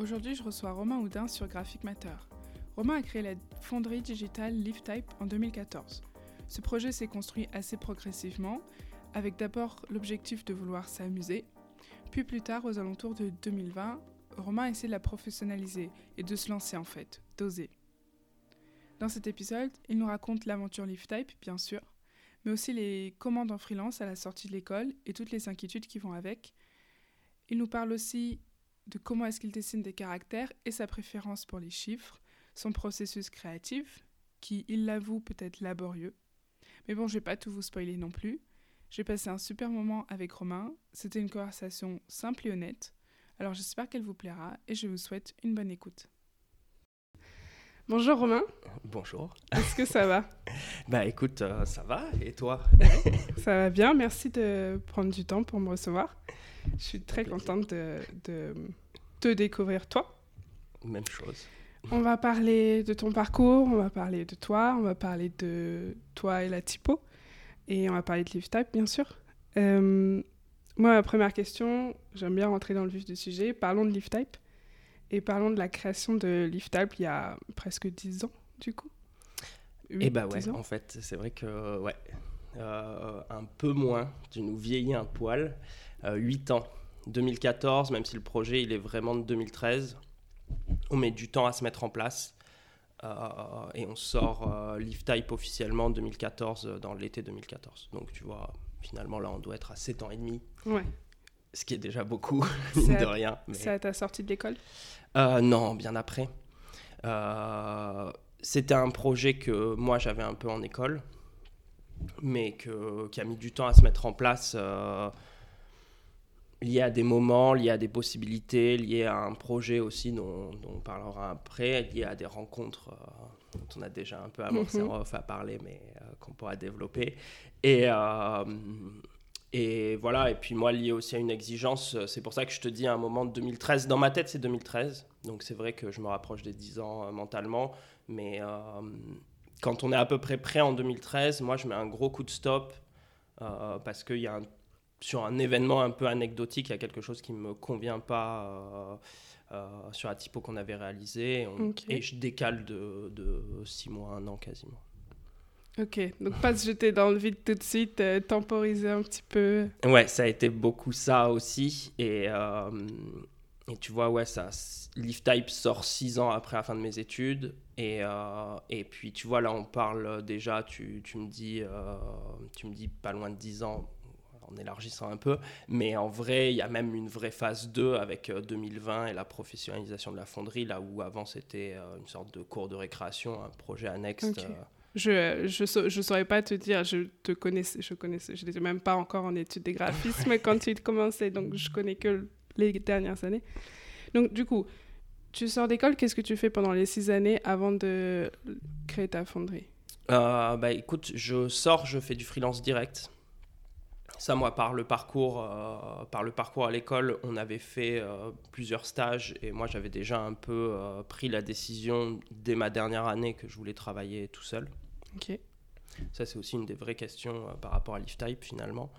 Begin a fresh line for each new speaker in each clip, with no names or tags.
Aujourd'hui, je reçois Romain Houdin sur Graphic Matter. Romain a créé la fonderie digitale LiveType en 2014. Ce projet s'est construit assez progressivement, avec d'abord l'objectif de vouloir s'amuser, puis plus tard, aux alentours de 2020, Romain essaie de la professionnaliser et de se lancer en fait, d'oser. Dans cet épisode, il nous raconte l'aventure LiveType, bien sûr, mais aussi les commandes en freelance à la sortie de l'école et toutes les inquiétudes qui vont avec. Il nous parle aussi de comment est-ce qu'il dessine des caractères et sa préférence pour les chiffres, son processus créatif, qui, il l'avoue, peut être laborieux. Mais bon, je vais pas tout vous spoiler non plus. J'ai passé un super moment avec Romain, c'était une conversation simple et honnête, alors j'espère qu'elle vous plaira et je vous souhaite une bonne écoute. Bonjour Romain.
Bonjour.
Est-ce que ça va
Bah écoute, euh, ça va et toi?
Ça va bien, merci de prendre du temps pour me recevoir. Je suis très contente de, de te découvrir toi.
Même chose.
On va parler de ton parcours, on va parler de toi, on va parler de toi et la typo, et on va parler de LiveType bien sûr. Euh, moi, ma première question, j'aime bien rentrer dans le vif du sujet. Parlons de LiveType. Et parlons de la création de LiftType il y a presque 10 ans, du coup.
Eh bah ouais, en fait, c'est vrai que, ouais, euh, un peu moins, tu nous vieillis un poil, 8 euh, ans. 2014, même si le projet il est vraiment de 2013, on met du temps à se mettre en place. Euh, et on sort euh, officiellement en 2014, dans l'été 2014. Donc tu vois, finalement là on doit être à 7 ans et demi.
Ouais.
Ce qui est déjà beaucoup, mine de rien.
C'est à ta sortie de l'école?
Euh, non, bien après. Euh, c'était un projet que moi j'avais un peu en école, mais que, qui a mis du temps à se mettre en place euh, lié à des moments, lié à des possibilités, lié à un projet aussi dont, on parlera après, lié à des rencontres dont on a déjà un peu avancé en off à parler, mais qu'on pourra développer. Et, et voilà, et puis moi, lié aussi à une exigence, euh, c'est pour ça que je te dis à un moment de 2013, dans ma tête c'est 2013, donc c'est vrai que je me rapproche des 10 ans euh, mentalement, mais euh, quand on est à peu près prêt en 2013, moi je mets un gros coup de stop, parce qu'il y a sur un événement un peu anecdotique, il y a quelque chose qui ne me convient pas sur la typo qu'on avait réalisé, et, je décale de, de 6 mois, un an quasiment.
Ok, donc pas se jeter dans le vide tout de suite, euh, temporiser un petit peu.
Ouais, ça a été beaucoup ça aussi. Et, euh, et tu vois, ouais, ça, Type sort six ans après la fin de mes études. Et, euh, et puis, tu vois, là, on parle déjà, tu, tu me, dis, tu me dis pas loin de dix ans, en élargissant un peu. Mais en vrai, il y a même une vraie phase 2 avec 2020 et la professionnalisation de la fonderie, là où avant c'était une sorte de cours de récréation, un projet annexe.
Je, je, je, saurais pas te dire, je te connaissais, je connaissais, je n'étais même pas encore en études de graphisme quand tu commençais, donc je connais que les dernières années. Donc du coup, tu sors d'école, qu'est-ce que tu fais pendant les six années avant de créer ta fonderie?
Euh, Bah écoute, je sors, je fais du freelance direct. Ça, moi, par le parcours, euh, par le parcours à l'école, on avait fait euh, plusieurs stages et moi, j'avais déjà un peu pris la décision dès ma dernière année que je voulais travailler tout seul.
Ok.
Ça, c'est aussi une des vraies questions euh, par rapport à Type finalement.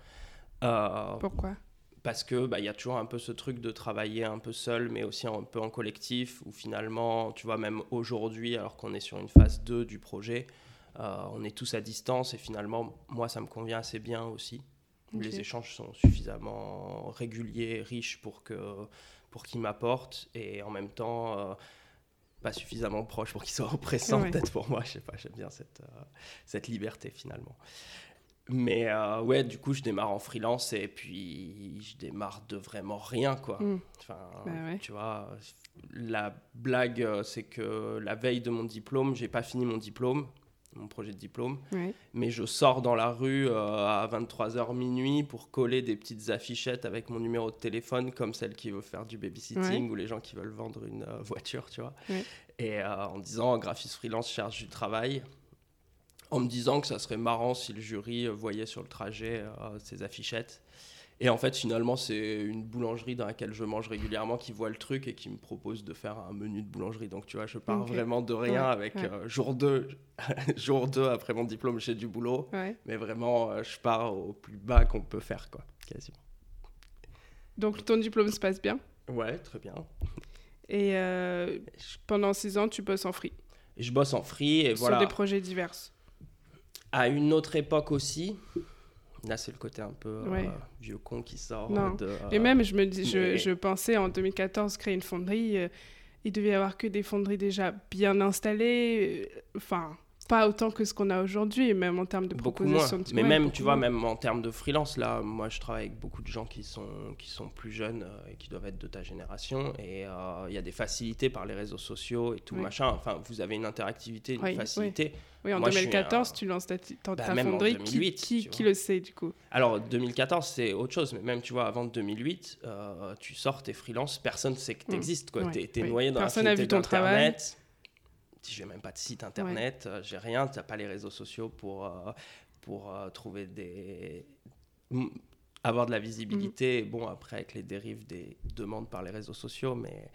Euh, Pourquoi?
Parce que bah, y a toujours un peu ce truc de travailler un peu seul, mais aussi un peu en collectif, où finalement, tu vois, même aujourd'hui, alors qu'on est sur une phase 2 du projet, euh, on est tous à distance et finalement, moi, ça me convient assez bien aussi. Les échanges sont suffisamment réguliers, riches pour que pour qu'ils m'apportent et en même temps pas suffisamment proche pour qu'il soit oppressant, peut-être pour moi. Je sais pas, j'aime bien cette, euh, cette liberté finalement. Mais euh, ouais, du coup, je démarre en freelance et puis je démarre de vraiment rien, quoi.
Hmm.
Enfin, bah tu vois, la blague, euh, c'est que la veille de mon diplôme, j'ai pas fini mon diplôme mon projet de diplôme. Mais je sors dans la rue euh, à 23h minuit pour coller des petites affichettes avec mon numéro de téléphone, comme celle qui veut faire du babysitting ou les gens qui veulent vendre une euh, voiture, tu vois. Et euh, en disant graphiste freelance cherche du travail. En me disant que ça serait marrant si le jury voyait sur le trajet ces affichettes. Et en fait, finalement, c'est une boulangerie dans laquelle je mange régulièrement qui voit le truc et qui me propose de faire un menu de boulangerie. Donc, tu vois, je pars vraiment de rien avec euh, jour 2, jour 2 après mon diplôme, j'ai du boulot. Mais vraiment, euh, je pars au plus bas qu'on peut faire, quoi, quasiment.
Donc, ton diplôme se passe bien?
Ouais, très bien.
Et pendant six ans, tu bosses en free?
je bosse en free et voilà.
Sur des projets divers.
À une autre époque aussi, Là, c'est le côté un peu vieux con qui sort.
Non. De, Et même, je me dis, je, je, pensais en 2014 créer une fonderie. il devait y avoir que des fonderies déjà bien installées. Enfin, pas autant que ce qu'on a aujourd'hui, même en termes de
beaucoup propositions. Moins. Mais même, tu vois, même en termes de freelance, là, moi, je travaille avec beaucoup de gens qui sont, qui sont plus jeunes euh, et qui doivent être de ta génération. Et euh, il y a des facilités par les réseaux sociaux et tout, machin. Enfin, vous avez une interactivité, une facilité.
Oui, en 2014, tu lances ta, ta, bah, fonderie. 2008, qui, qui, le sait, du coup?
Alors, 2014, c'est autre chose. Mais même, tu vois, avant 2008, euh, tu sors, t'es freelance, personne ne sait que tu existes. Tu es, noyé dans
personne
la
vu ton travail
j'ai même pas de site internet, euh, j'ai rien, tu n'as pas les réseaux sociaux pour, euh, pour euh, trouver des avoir de la visibilité. Mm. Bon, après, avec les dérives des demandes par les réseaux sociaux, mais,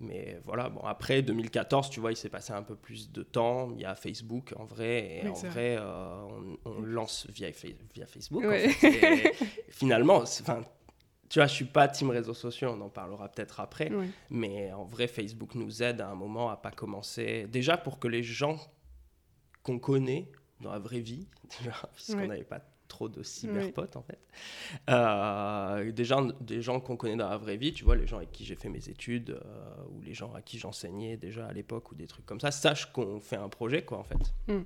mais voilà. Bon, après 2014, tu vois, il s'est passé un peu plus de temps. Il y a Facebook en vrai, et en vrai, on, lance via, via Facebook. finalement, enfin tu vois, je suis pas team réseaux sociaux, on en parlera peut-être après. Mais en vrai, Facebook nous aide à un moment à pas commencer. Déjà pour que les gens qu'on connaît dans la vraie vie, puisqu'on n'avait pas trop de cyberpotes en fait. Euh, des gens, des gens qu'on connaît dans la vraie vie, tu vois, les gens avec qui j'ai fait mes études euh, ou les gens à qui j'enseignais déjà à l'époque ou des trucs comme ça, sachent qu'on fait un projet quoi en fait. Mm.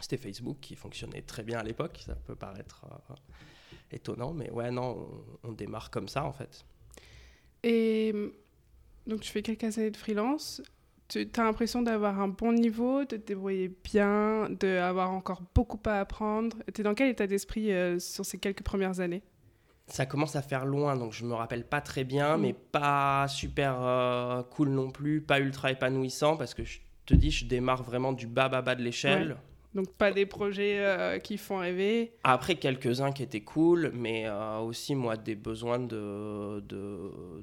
C'était Facebook qui fonctionnait très bien à l'époque, ça peut paraître. Euh, étonnant, mais ouais, non, on, démarre comme ça en fait.
Et donc tu fais quelques années de freelance, tu as l'impression d'avoir un bon niveau, de te débrouiller bien, d'avoir encore beaucoup à apprendre. Tu es dans quel état d'esprit euh, sur ces quelques premières années?
Ça commence à faire loin, donc je me rappelle pas très bien, mm. mais pas super euh, cool non plus, pas ultra épanouissant, parce que je te dis, je démarre vraiment du bas bas bas de l'échelle.
Donc pas des projets euh, qui font rêver.
Après quelques-uns qui étaient cool, mais euh, aussi moi des besoins de,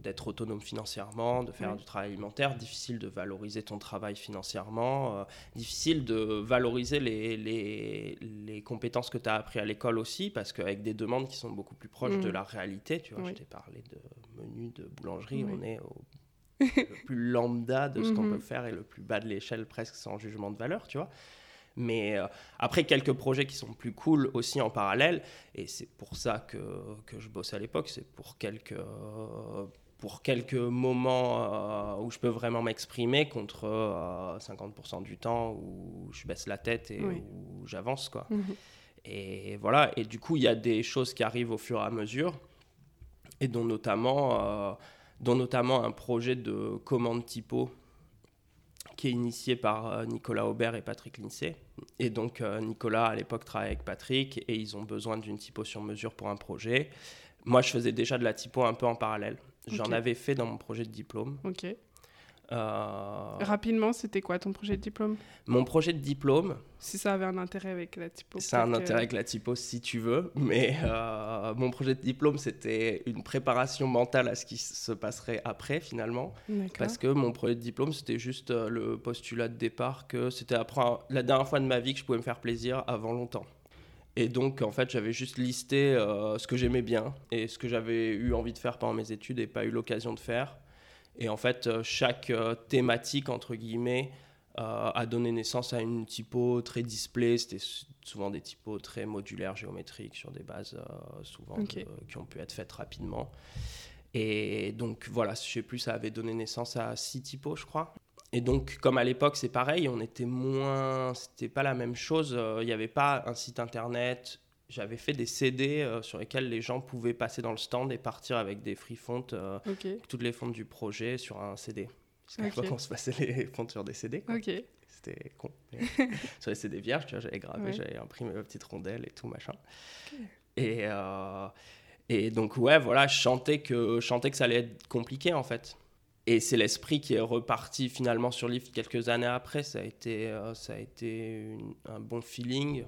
d'être autonome financièrement, de faire du travail alimentaire, difficile de valoriser ton travail financièrement, euh, difficile de valoriser les, les, les compétences que tu as appris à l'école aussi, parce qu'avec des demandes qui sont beaucoup plus proches de mm. la réalité, tu vois, je t'ai parlé de menu de boulangerie, on est au le plus lambda de ce qu'on mm-hmm. peut faire et le plus bas de l'échelle presque sans jugement de valeur, tu vois. Mais euh, après, quelques projets qui sont plus cool aussi en parallèle. Et c'est pour ça que, que je bosse à l'époque. C'est pour quelques, pour quelques moments euh, où je peux vraiment m'exprimer contre 50% euh, du temps où je baisse la tête et où j'avance. quoi. Mhm. Et voilà. Et du coup, il y a des choses qui arrivent au fur et à mesure. Et dont notamment, dont notamment un projet de commande typo qui est initié par euh, Nicolas Aubert et Patrick Lincey. Et donc euh, Nicolas à l'époque travaille avec Patrick et ils ont besoin d'une typo sur mesure pour un projet. Moi je faisais déjà de la typo un peu en parallèle. J'en avais fait dans mon projet de diplôme.
Euh, Rapidement, c'était quoi ton projet de diplôme?
Mon projet de diplôme.
Si ça avait un intérêt avec la typo.
Ça a un intérêt avec la typo si tu veux, mais euh, mon projet de diplôme c'était une préparation mentale à ce qui se passerait après finalement. Parce que mon projet de diplôme c'était juste euh, le postulat de départ que c'était la dernière fois de ma vie que je pouvais me faire plaisir avant longtemps. Et donc, en fait, j'avais juste listé ce que j'aimais bien et ce que j'avais eu envie de faire pendant mes études et pas eu l'occasion de faire. Et en fait, euh, chaque euh, thématique, entre guillemets, euh, a donné naissance à une typo très display. C'était souvent des typos très modulaires, géométriques, sur des bases souvent qui ont pu être faites rapidement. Et donc voilà, je sais plus, ça avait donné naissance à six typos, je crois. Et donc, comme à l'époque, c'est pareil, on était moins. C'était pas la même chose. Il n'y avait pas un site internet, j'avais fait des CD euh, sur lesquels les gens pouvaient passer dans le stand et partir avec des free fonts, euh, toutes les fontes du projet sur un CD. Parce qu'à l'époque, on se passait les fontes sur des CD. C'était con. sur les CD vierges, j'avais gravé, j'avais imprimé ma petite rondelle et tout, machin. Et, euh, et donc, ouais, voilà, je chantais, que, je chantais que ça allait être compliqué, en fait. Et c'est l'esprit qui est reparti finalement sur Lift quelques années après. Ça a été, ça a été un bon feeling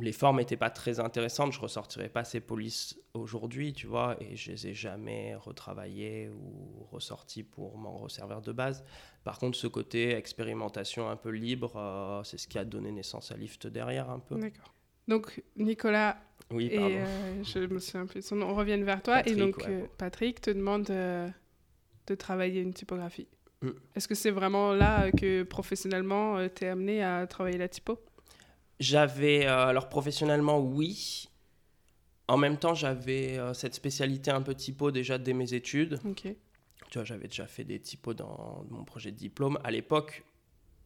les formes n'étaient pas très intéressantes. Je ressortirais pas ces polices aujourd'hui, tu vois, et je les ai jamais retravaillées ou ressorties pour m'en resservir de base. Par contre, ce côté expérimentation un peu libre, euh, c'est ce qui a donné naissance à Lift derrière un peu.
D'accord. Donc, Nicolas.
Oui,
et euh, je me suis un peu On revient vers toi. et donc, euh, Patrick te demande de travailler une typographie. Mm. Est-ce que c'est vraiment là que professionnellement, tu es amené à travailler la typo?
J'avais, alors professionnellement, oui. En même temps, j'avais cette spécialité un peu typo déjà dès mes études. Tu vois, j'avais déjà fait des typos dans mon projet de diplôme. À l'époque,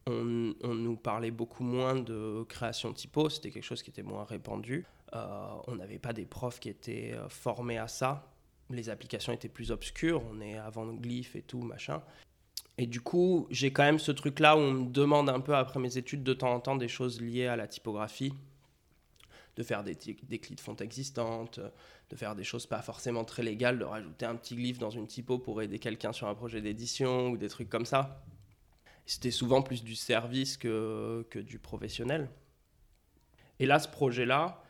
on, nous parlait beaucoup moins de création typo, c'était quelque chose qui était moins répandu. Euh, on n'avait pas des profs qui étaient euh, formés à ça. Les applications étaient plus obscures, on est avant glyph et tout, machin. Et du coup, j'ai quand même ce truc-là où on me demande un peu après mes études de temps en temps des choses liées à la typographie, de faire des, des clés de fonte existantes, de faire des choses pas forcément très légales, de rajouter un petit glyphe dans une typo pour aider quelqu'un sur un projet d'édition ou des trucs comme ça. C'était souvent plus du service que, que du professionnel. Et là, ce projet-là,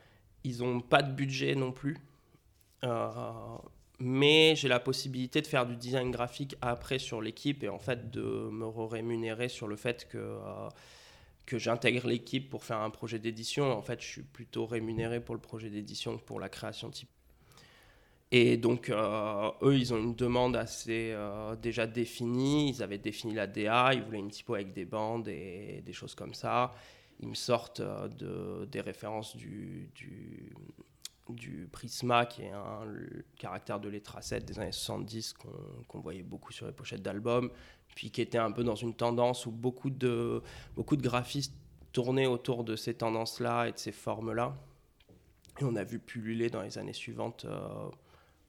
ils n'ont pas de budget non plus. Euh, mais j'ai la possibilité de faire du design graphique après sur l'équipe et en fait de me rémunérer sur le fait que, euh, que j'intègre l'équipe pour faire un projet d'édition. En fait, je suis plutôt rémunéré pour le projet d'édition que pour la création type. Et donc, euh, eux, ils ont une demande assez euh, déjà définie. Ils avaient défini la DA, ils voulaient une typo avec des bandes et des choses comme ça. Ils me sortent de, des références du, du, du, Prisma, qui est un caractère de lettre A7 des années 70 qu'on voyait beaucoup sur les pochettes d'albums, puis qui était un peu dans une tendance où beaucoup de, beaucoup de graphistes tournaient autour de ces tendances-là et de ces formes-là. Et on a vu pulluler dans les années suivantes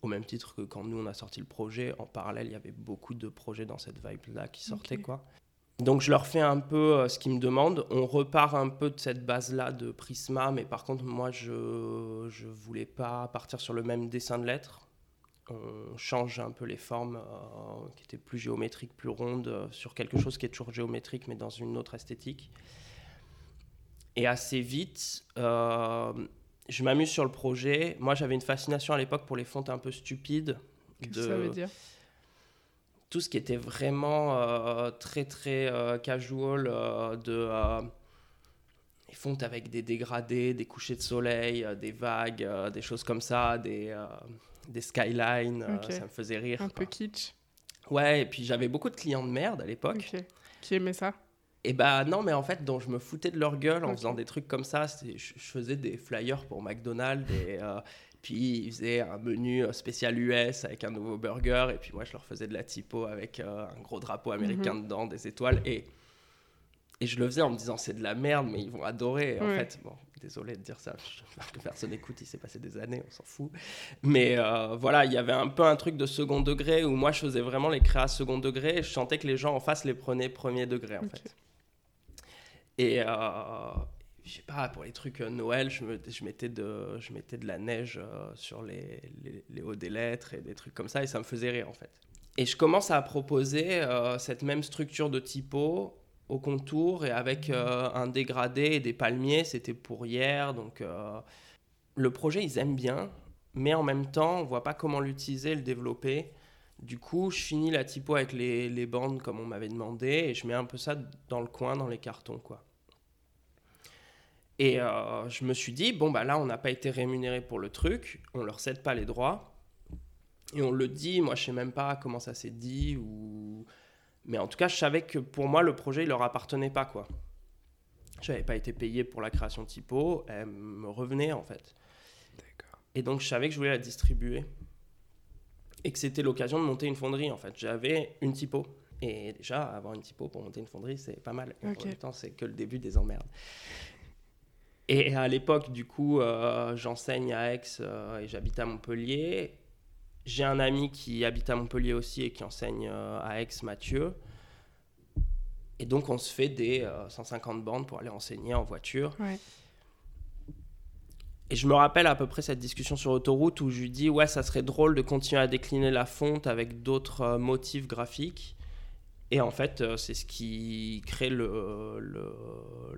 au même titre que quand nous on a sorti le projet, en parallèle il y avait beaucoup de projets dans cette vibe-là qui sortaient quoi. Donc je leur fais un peu euh, ce qu'ils me demandent. On repart un peu de cette base-là de Prisma, mais par contre moi je ne voulais pas partir sur le même dessin de lettres. On change un peu les formes euh, qui étaient plus géométriques, plus rondes, euh, sur quelque chose qui est toujours géométrique mais dans une autre esthétique. Et assez vite, je m'amuse sur le projet. Moi, j'avais une fascination à l'époque pour les fontes un peu stupides.
Qu'est-ce que ça veut dire?
Tout ce qui était vraiment euh, très, très euh, casual, euh, de les fontes avec des dégradés, des couchers de soleil, des vagues, des choses comme ça, des, des skylines. ça me faisait rire.
Un peu kitsch.
Ouais, et puis j'avais beaucoup de clients de merde à l'époque.
Qui aimaient ça?
Et bah non, mais en fait, dont je me foutais de leur gueule en faisant des trucs comme ça. Je, je, faisais des flyers pour McDonald's et euh, puis ils faisaient un menu euh, spécial US avec un nouveau burger et puis moi je leur faisais de la typo avec euh, un gros drapeau américain mhm. dedans, des étoiles et et je le faisais en me disant c'est de la merde mais ils vont adorer. En fait, bon, désolé de dire ça, que personne n'écoute, il s'est passé des années, on s'en fout. Mais voilà, il y avait un peu un truc de second degré où moi je faisais vraiment les créas second degré et je sentais que les gens en face les prenaient premier degré en fait. Et euh, je sais pas, pour les trucs euh, Noël, je, me, je, mettais de, je mettais de la neige euh, sur les, les, hauts des lettres et des trucs comme ça, et ça me faisait rire en fait. Et je commence à proposer cette même structure de typo au contour et avec un dégradé et des palmiers, c'était pour hier. Donc le projet, ils aiment bien, mais en même temps, on voit pas comment l'utiliser, le développer. Du coup, je finis la typo avec les, les bandes comme on m'avait demandé et je mets un peu ça dans le coin, dans les cartons, quoi. Et euh, je me suis dit, bon, bah là, on n'a pas été rémunéré pour le truc, on leur cède pas les droits. Et on le dit, moi, je sais même pas comment ça s'est dit, ou... mais en tout cas, je savais que pour moi, le projet, il leur appartenait pas, quoi. Je n'avais pas été payé pour la création typo, elle me revenait, en fait. Et donc, je savais que je voulais la distribuer. Et que c'était l'occasion de monter une fonderie, en fait. J'avais une typo. Et déjà, avoir une typo pour monter une fonderie, c'est pas mal. Et En même temps, c'est que le début des emmerdes. Et à l'époque, du coup, euh, j'enseigne à Aix euh, et j'habite à Montpellier. J'ai un ami qui habite à Montpellier aussi et qui enseigne euh, à Aix, Mathieu. Et donc, on se fait des 150 bandes pour aller enseigner en voiture. Et je me rappelle à peu près cette discussion sur autoroute où je lui dis Ouais, ça serait drôle de continuer à décliner la fonte avec d'autres motifs graphiques. Et en fait, euh, c'est ce qui crée le,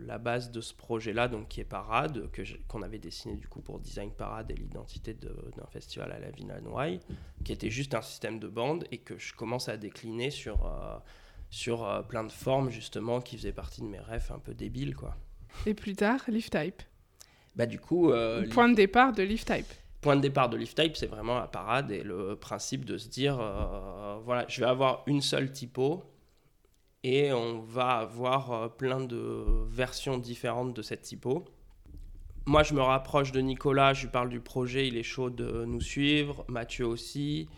la base de ce projet-là, donc qui est Parade, que qu'on avait dessiné du coup pour Design Parade et l'identité d'un festival à la Villa Noailles, qui était juste un système de bandes et que je commence à décliner sur, euh, sur euh, plein de formes justement qui faisaient partie de mes rêves un peu débiles. Quoi.
Et plus tard, Leaf Type
bah, du coup,
Point de départ de Leaf Type
point de départ de Leaf Type, c'est vraiment la parade et le principe de se dire voilà, je vais avoir une seule typo et on va avoir euh, plein de versions différentes de cette typo. Moi, je me rapproche de Nicolas, je lui parle du projet, il est chaud de nous suivre, Mathieu aussi.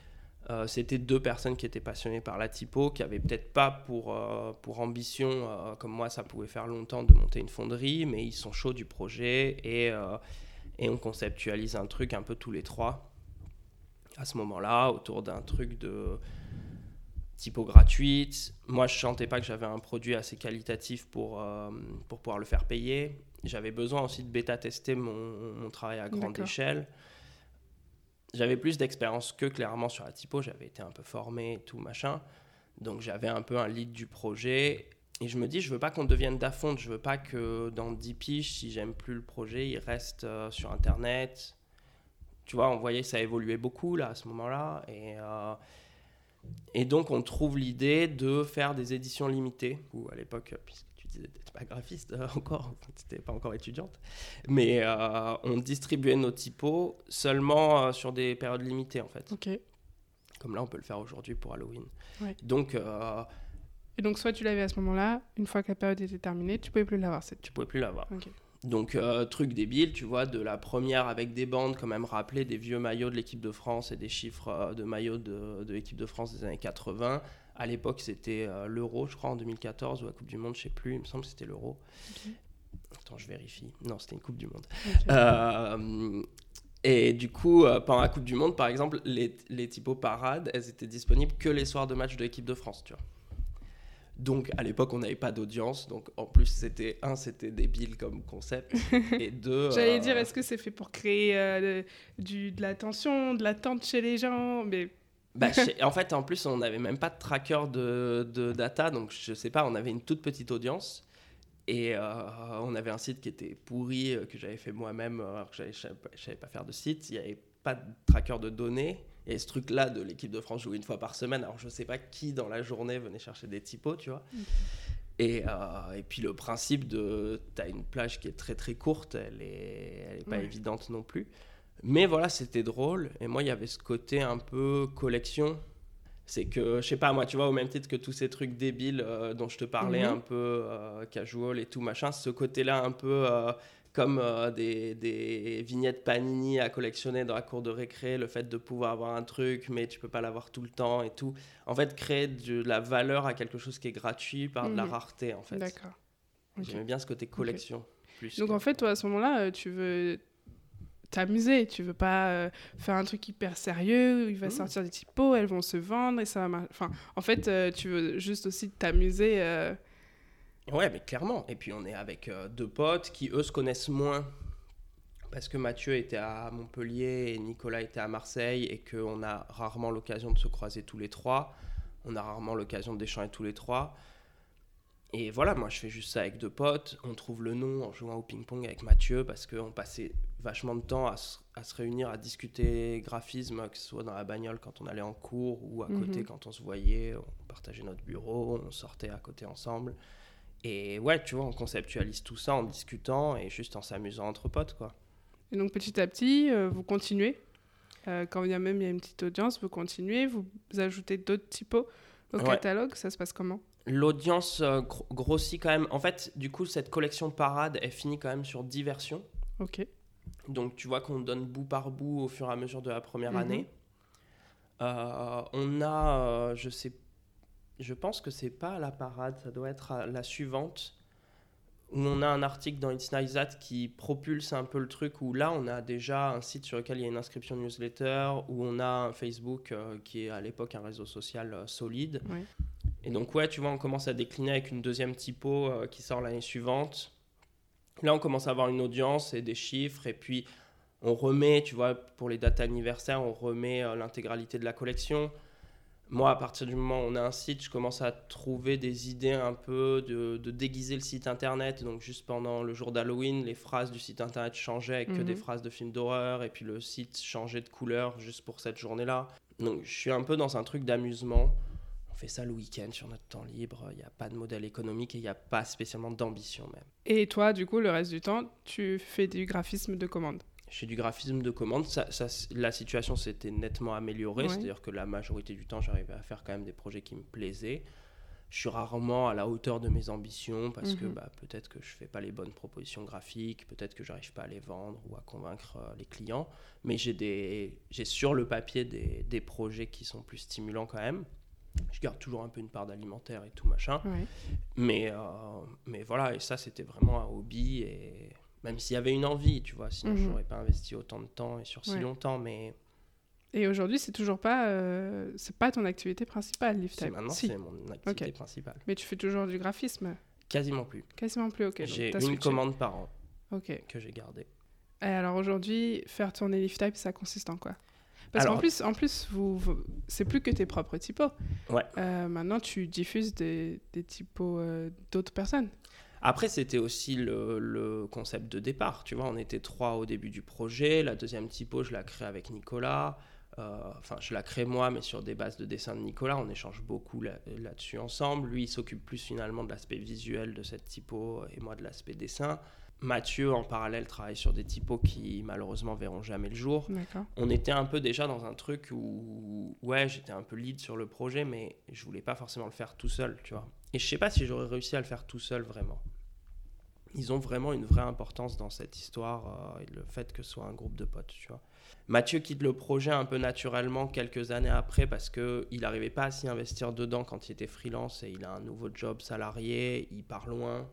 Euh, c'était deux personnes qui étaient passionnées par la typo, qui n'avaient peut-être pas pour, euh, pour ambition, comme moi ça pouvait faire longtemps, de monter une fonderie, mais ils sont chauds du projet et, et on conceptualise un truc un peu tous les trois à ce moment-là, autour d'un truc de typo gratuite. Moi, je sentais pas que j'avais un produit assez qualitatif pour, euh, pour pouvoir le faire payer. J'avais besoin aussi de bêta-tester mon, mon, travail à grande échelle. J'avais plus d'expérience que clairement sur la typo. J'avais été un peu formé et tout, machin. Donc, j'avais un peu un lead du projet. Et je me dis, je veux pas qu'on devienne d'afond. Je veux pas que dans 10 piges, si j'aime plus le projet, il reste euh, sur Internet. Tu vois, on voyait ça évoluait beaucoup là, à ce moment-là. Et. Euh, et donc, on trouve l'idée de faire des éditions limitées, ou à l'époque, puisque tu disais que pas graphiste euh, encore, tu n'étais pas encore étudiante, mais euh, on distribuait nos typos seulement euh, sur des périodes limitées, en fait.
Ok.
Comme là, on peut le faire aujourd'hui pour Halloween. Donc.
et donc, soit tu l'avais à ce moment-là, une fois que la période était terminée, tu pouvais plus l'avoir. Cette...
Tu pouvais plus l'avoir. Ok. Donc, euh, truc débile, tu vois, de la première avec des bandes, quand même rappeler des vieux maillots de l'équipe de France et des chiffres euh, de maillots de, l'équipe de France des années 80. À l'époque, c'était euh, l'Euro, je crois, en 2014, ou la Coupe du Monde, je sais plus, il me semble que c'était l'Euro. Attends, je vérifie. Non, c'était une Coupe du Monde. et du coup, pendant la Coupe du Monde, par exemple, les, les typos parades, elles étaient disponibles que les soirs de match de l'équipe de France, tu vois. Donc à l'époque, on n'avait pas d'audience. Donc en plus, c'était un, c'était débile comme concept. et deux.
J'allais dire, euh, est-ce que c'est fait pour créer euh, du, de l'attention, de l'attente chez les gens? Mais.
Bah, en fait, en plus, on n'avait même pas de tracker de, de, data. Donc je sais pas, on avait une toute petite audience. Et euh, on avait un site qui était pourri, que j'avais fait moi-même, alors que je ne savais pas faire de site. Il n'y avait pas de tracker de données. Et ce truc-là de l'équipe de France jouer une fois par semaine. Alors, je ne sais pas qui dans la journée venait chercher des typos, tu vois. Et, euh, et, puis le principe de, tu as une plage qui est très très courte, elle n'est elle est pas évidente non plus. Mais voilà, c'était drôle. Et moi, il y avait ce côté un peu collection. C'est que, je sais pas, moi, tu vois, au même titre que tous ces trucs débiles euh, dont je te parlais, mhm. un peu euh, casual et tout machin, ce côté-là un peu comme euh, des, vignettes Panini à collectionner dans la cour de récré, le fait de pouvoir avoir un truc, mais tu peux pas l'avoir tout le temps et tout. En fait, créer de, la valeur à quelque chose qui est gratuit par de la mhm. rareté, en fait.
D'accord.
J'aimais bien ce côté collection.
Donc, en fait, toi, à ce moment-là, euh, tu veux t'amuser, tu veux pas euh, faire un truc hyper sérieux, où il va mmh. sortir des typos, elles vont se vendre et ça va Enfin, en fait, tu veux juste aussi t'amuser
Ouais, mais clairement. Et puis on est avec euh, deux potes qui, eux, se connaissent moins. Parce que Mathieu était à Montpellier et Nicolas était à Marseille et qu'on a rarement l'occasion de se croiser tous les trois. On a rarement l'occasion d'échanger tous les trois. Et voilà, moi je fais juste ça avec deux potes. On trouve le nom en jouant au ping-pong avec Mathieu parce qu'on passait vachement de temps à se, réunir, à discuter graphisme, que ce soit dans la bagnole quand on allait en cours ou à côté mhm. quand on se voyait. On partageait notre bureau, on sortait à côté ensemble. Et ouais, tu vois, on conceptualise tout ça en discutant et juste en s'amusant entre potes, quoi.
Et donc petit à petit, euh, vous continuez. Euh, quand il y a même il y a une petite audience, vous continuez, vous ajoutez d'autres typos au catalogue. Ça se passe comment?
L'audience euh, grossit quand même. En fait, du coup, cette collection parade, elle finit quand même sur 10 versions.
Ok.
Donc tu vois qu'on donne bout par bout au fur et à mesure de la première mhm. année. on a, je sais pas, je pense que c'est pas la parade, ça doit être la suivante où on a un article dans It's Nice That qui propulse un peu le truc, où là on a déjà un site sur lequel il y a une inscription newsletter, où on a un Facebook euh, qui est à l'époque un réseau social euh, solide. Et donc ouais, tu vois, on commence à décliner avec une deuxième typo euh, qui sort l'année suivante. Là on commence à avoir une audience et des chiffres, et puis on remet, tu vois, pour les dates anniversaires, on remet l'intégralité de la collection moi, à partir du moment où on a un site, je commence à trouver des idées un peu de, déguiser le site internet. Donc, juste pendant le jour d'Halloween, les phrases du site internet changeaient avec que des mhm. phrases de films d'horreur. Et puis, le site changeait de couleur juste pour cette journée-là. Donc, je suis un peu dans un truc d'amusement. On fait ça le week-end sur notre temps libre. Il n'y a pas de modèle économique et il n'y a pas spécialement d'ambition même.
Et toi, du coup, le reste du temps, tu fais du graphisme de commande?
Chez du graphisme de commande, ça, la situation s'était nettement améliorée, c'est-à-dire que la majorité du temps, j'arrivais à faire quand même des projets qui me plaisaient. je suis rarement à la hauteur de mes ambitions parce que
Mhm.
bah, peut-être que je fais pas les bonnes propositions graphiques, peut-être que j'arrive pas à les vendre ou à convaincre euh, les clients. Mais j'ai des, j'ai sur le papier des, des projets qui sont plus stimulants quand même. Je garde toujours un peu une part d'alimentaire et tout machin.
Ouais.
Mais, euh, mais voilà, et ça c'était vraiment un hobby et même s'il y avait une envie, tu vois, sinon
Mhm.
j'aurais pas investi autant de temps et sur si
Ouais.
longtemps. Mais
Et aujourd'hui, c'est toujours pas, euh, c'est pas ton activité principale, LiveType.
maintenant
Si.
c'est mon activité principale.
Mais tu fais toujours du graphisme
Quasiment plus.
Quasiment plus, ok.
j'ai une
switché.
commande par an que j'ai gardée.
Et alors aujourd'hui, faire tourner LiveType, ça consiste en quoi? Parce qu'en plus, en plus vous, vous- c'est plus que tes propres typos.
Ouais.
Euh, maintenant, tu diffuses des, des typos euh, d'autres personnes.
Après, c'était aussi le, le concept de départ. Tu vois, on était trois au début du projet. La deuxième typo, je la crée avec Nicolas. Euh, Enfin, je la crée moi, mais sur des bases de dessin de Nicolas. On échange beaucoup là- là-dessus ensemble. Lui, il s'occupe plus finalement de l'aspect visuel de cette typo et moi de l'aspect dessin. Mathieu, en parallèle, travaille sur des typos qui malheureusement verront jamais le jour. On était un peu déjà dans un truc où, ouais, j'étais un peu lead sur le projet, mais je voulais pas forcément le faire tout seul, tu vois. Et je sais pas si j'aurais réussi à le faire tout seul vraiment. Ils ont vraiment une vraie importance dans cette histoire euh, et le fait que ce soit un groupe de potes, tu vois. Mathieu quitte le projet un peu naturellement quelques années après parce que il n'arrivait pas à s'y investir dedans quand il était freelance et il a un nouveau job salarié, il part loin.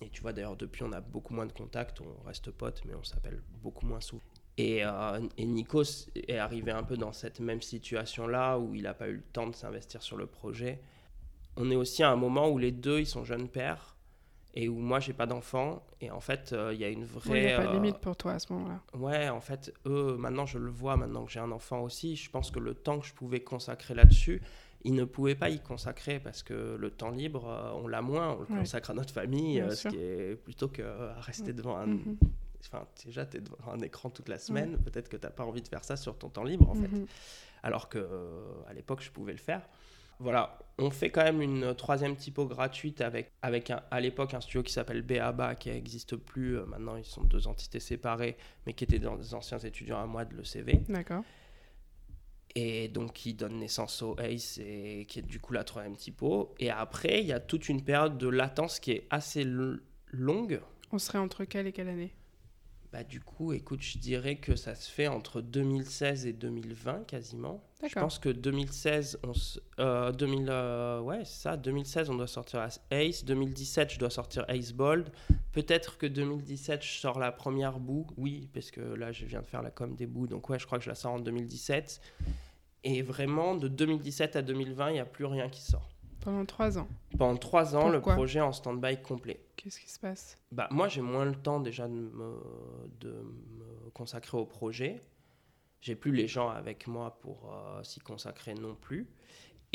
Et tu vois d'ailleurs depuis on a beaucoup moins de contacts, on reste potes mais on s'appelle beaucoup moins souvent. Et, euh, et Nikos est arrivé un peu dans cette même situation-là où il n'a pas eu le temps de s'investir sur le projet. On est aussi à un moment où les deux, ils sont jeunes pères et où moi, j'ai pas d'enfants. Et en fait, euh, il y a une
Il
vraie...
n'y a pas de
euh,
limite pour toi à ce moment-là.
Ouais, en fait, eux, maintenant, je le vois, maintenant que j'ai un enfant aussi, je pense que le temps que je pouvais consacrer là-dessus, ils ne pouvaient pas y consacrer parce que le temps libre, euh, on l'a moins, on le
Ouais.
consacre à notre famille,
Bien
ce
sûr.
qui est plutôt qu'à rester devant un,
Mhm.
Enfin, déjà, tu es devant un écran toute la semaine. Peut-être que tu n'as pas envie de faire ça sur ton temps libre, en fait.
Mhm.
Alors que euh, à l'époque, je pouvais le faire. Voilà, on fait quand même une troisième typo gratuite avec, avec un- à l'époque un studio qui s'appelle Beaba, qui n'existe plus. Euh, Maintenant, ils sont deux entités séparées, mais qui étaient dans des anciens étudiants à moi de l'ECV.
D'accord.
Et donc, qui donne naissance au ACE et qui est du coup la troisième typo. Et après, il y a toute une période de latence qui est assez longue.
On serait entre quelle et quelle année?
Bah, du coup, écoute, je dirais que ça se fait entre 2016 et 2020 quasiment. Je pense que 2016, on se- euh, 2000, euh, ouais, ça, 2016, on doit sortir Ace. 2017, je dois sortir Ace Bold. Peut-être que 2017, je sors la première boue. Oui, parce que là, je viens de faire la com des bouts. Donc, ouais, je crois que je la sors en 2017. Et vraiment, de 2017 à 2020, il n'y a plus rien qui sort.
Pendant trois ans.
Pendant trois ans,
Pourquoi?
le projet en stand-by complet.
Qu'est-ce qui se passe?
Bah, moi, j'ai moins le temps déjà de me, de me consacrer au projet. J'ai plus les gens avec moi pour euh, s'y consacrer non plus.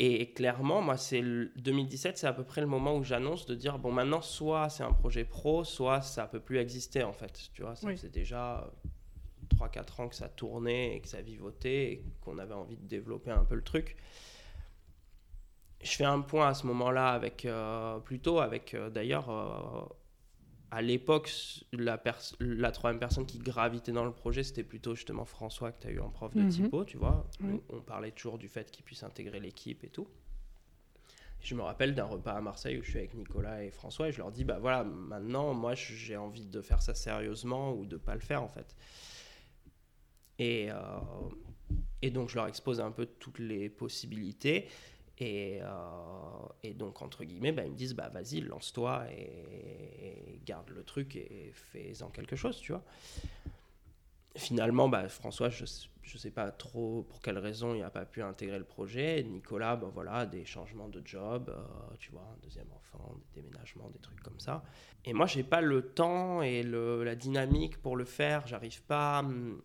Et clairement, moi, c'est le- 2017, c'est à peu près le moment où j'annonce de dire bon, maintenant, soit c'est un projet pro, soit ça peut plus exister en fait. Tu vois, ça
Oui.
faisait déjà 3-4 ans que ça tournait et que ça vivotait et qu'on avait envie de développer un peu le truc. Je fais un point à ce moment-là avec euh, plutôt avec euh, d'ailleurs euh, à l'époque la, troisième personne qui gravitait dans le projet c'était plutôt justement François que tu as eu en prof de
Mhm.
typo, tu vois. On parlait toujours du fait qu'il puisse intégrer l'équipe et tout. Je me rappelle d'un repas à Marseille où je suis avec Nicolas et François et je leur dis bah voilà maintenant moi j'ai envie de faire ça sérieusement ou de pas le faire en fait. Et, euh, et donc je leur expose un peu toutes les possibilités. Et, euh, et donc, entre guillemets, bah, ils me disent bah, vas-y, lance-toi et, garde le truc et fais-en quelque chose, tu vois. Finalement, bah, François, je ne sais pas trop pour quelle raison il n'a pas pu intégrer le projet. Nicolas, voilà, des changements de job, euh, tu vois, un deuxième enfant, des déménagements, des trucs comme ça. Et moi, j'ai pas le temps et la dynamique pour le faire. J'arrive pas. hum,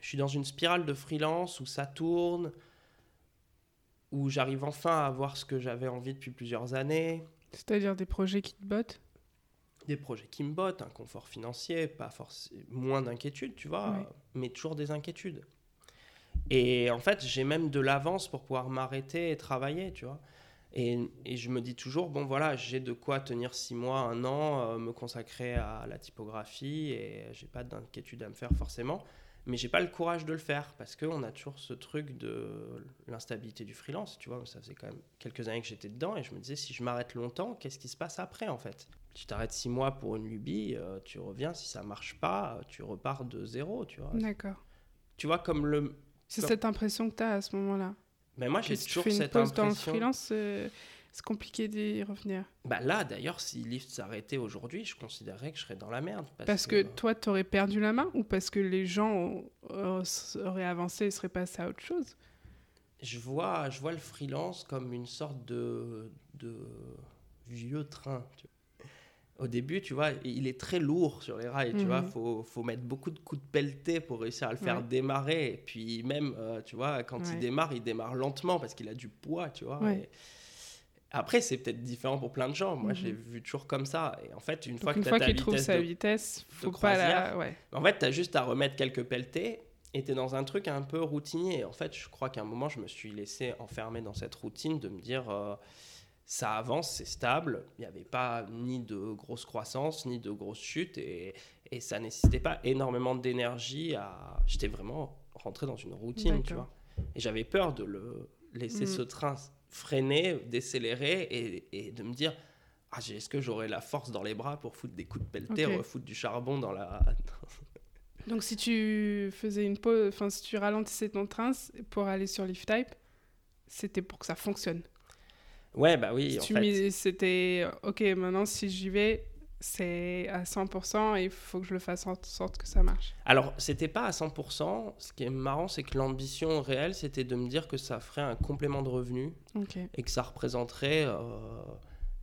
Je suis dans une spirale de freelance où ça tourne où j'arrive enfin à avoir ce que j'avais envie depuis plusieurs années,
C'est-à-dire des projets qui te bottent?
Des projets qui me bottent, un confort financier, pas forcément moins d'inquiétudes, tu vois, mais toujours des inquiétudes. Et en fait, j'ai même de l'avance pour pouvoir m'arrêter et travailler, tu vois. Et, et je me dis toujours, bon voilà, j'ai de quoi tenir six mois, un an, euh, me consacrer à la typographie et j'ai pas d'inquiétude à me faire forcément. Mais j'ai pas le courage de le faire parce qu'on a toujours ce truc de l'instabilité du freelance, tu vois. Ça faisait quand même quelques années que j'étais dedans et je me disais si je m'arrête longtemps, qu'est-ce qui se passe après en fait? Tu t'arrêtes six mois pour une lubie, euh, tu reviens, si ça marche pas, tu repars de zéro, tu vois.
D'accord.
Tu vois, comme le.
C'est cette impression que tu as à ce moment-là.
Mais moi, j'ai toujours
tu fais une
cette
pause
impression.
dans le freelance, euh, c'est compliqué d'y revenir.
Bah là, d'ailleurs, si Lyft s'arrêtait aujourd'hui, je considérerais que je serais dans la merde. Parce,
Parce que, toi, tu aurais perdu la main ou parce que les gens euh, auraient avancé et seraient passés à autre chose?
Je vois, je vois le freelance comme une sorte de, de vieux train. tu. Au début, tu vois, il est très lourd sur les rails, tu vois.
Mhm.
Faut, faut mettre beaucoup de coups de pelleté pour réussir à le faire
Ouais.
démarrer. Et puis même, euh, tu vois, quand il démarre, il démarre lentement parce qu'il a du poids, tu vois.
Ouais.
Et Après, c'est peut-être différent pour plein de gens. Moi,
Mhm.
je l'ai vu toujours comme ça. Et en fait, une
Donc,
fois
une
que tu
fois
as ta
qu'il trouve
vitesse
sa
de
vitesse, faut pas la. Ouais.
en fait, tu as juste à remettre quelques pelletés et tu es dans un truc un peu routinier. En fait, je crois qu'à un moment, je me suis laissé enfermer dans cette routine de me dire euh, ça avance, c'est stable. Il n'y avait pas ni de grosse croissance, ni de grosse chute et, et ça nécessitait pas énormément d'énergie. À... J'étais vraiment rentré dans une routine, tu vois. Et j'avais peur de le laisser
Mm.
ce train freiner, décélérer et, et de me dire ah, est-ce que j'aurai la force dans les bras pour foutre des coups de pelleté,
Ok.
refoutre du charbon dans la,
Donc, si tu faisais une pause, enfin, si tu ralentissais ton train pour aller sur Lift Type, c'était pour que ça fonctionne.
Ouais, bah oui,
Si
en
tu
fait.
mis- C'était ok, maintenant si j'y vais, c'est à 100% et il faut que je le fasse en sorte que ça marche.
Alors, c'était pas à 100%. Ce qui est marrant, c'est que l'ambition réelle, c'était de me dire que ça ferait un complément de revenu
Ok.
et que ça représenterait, euh,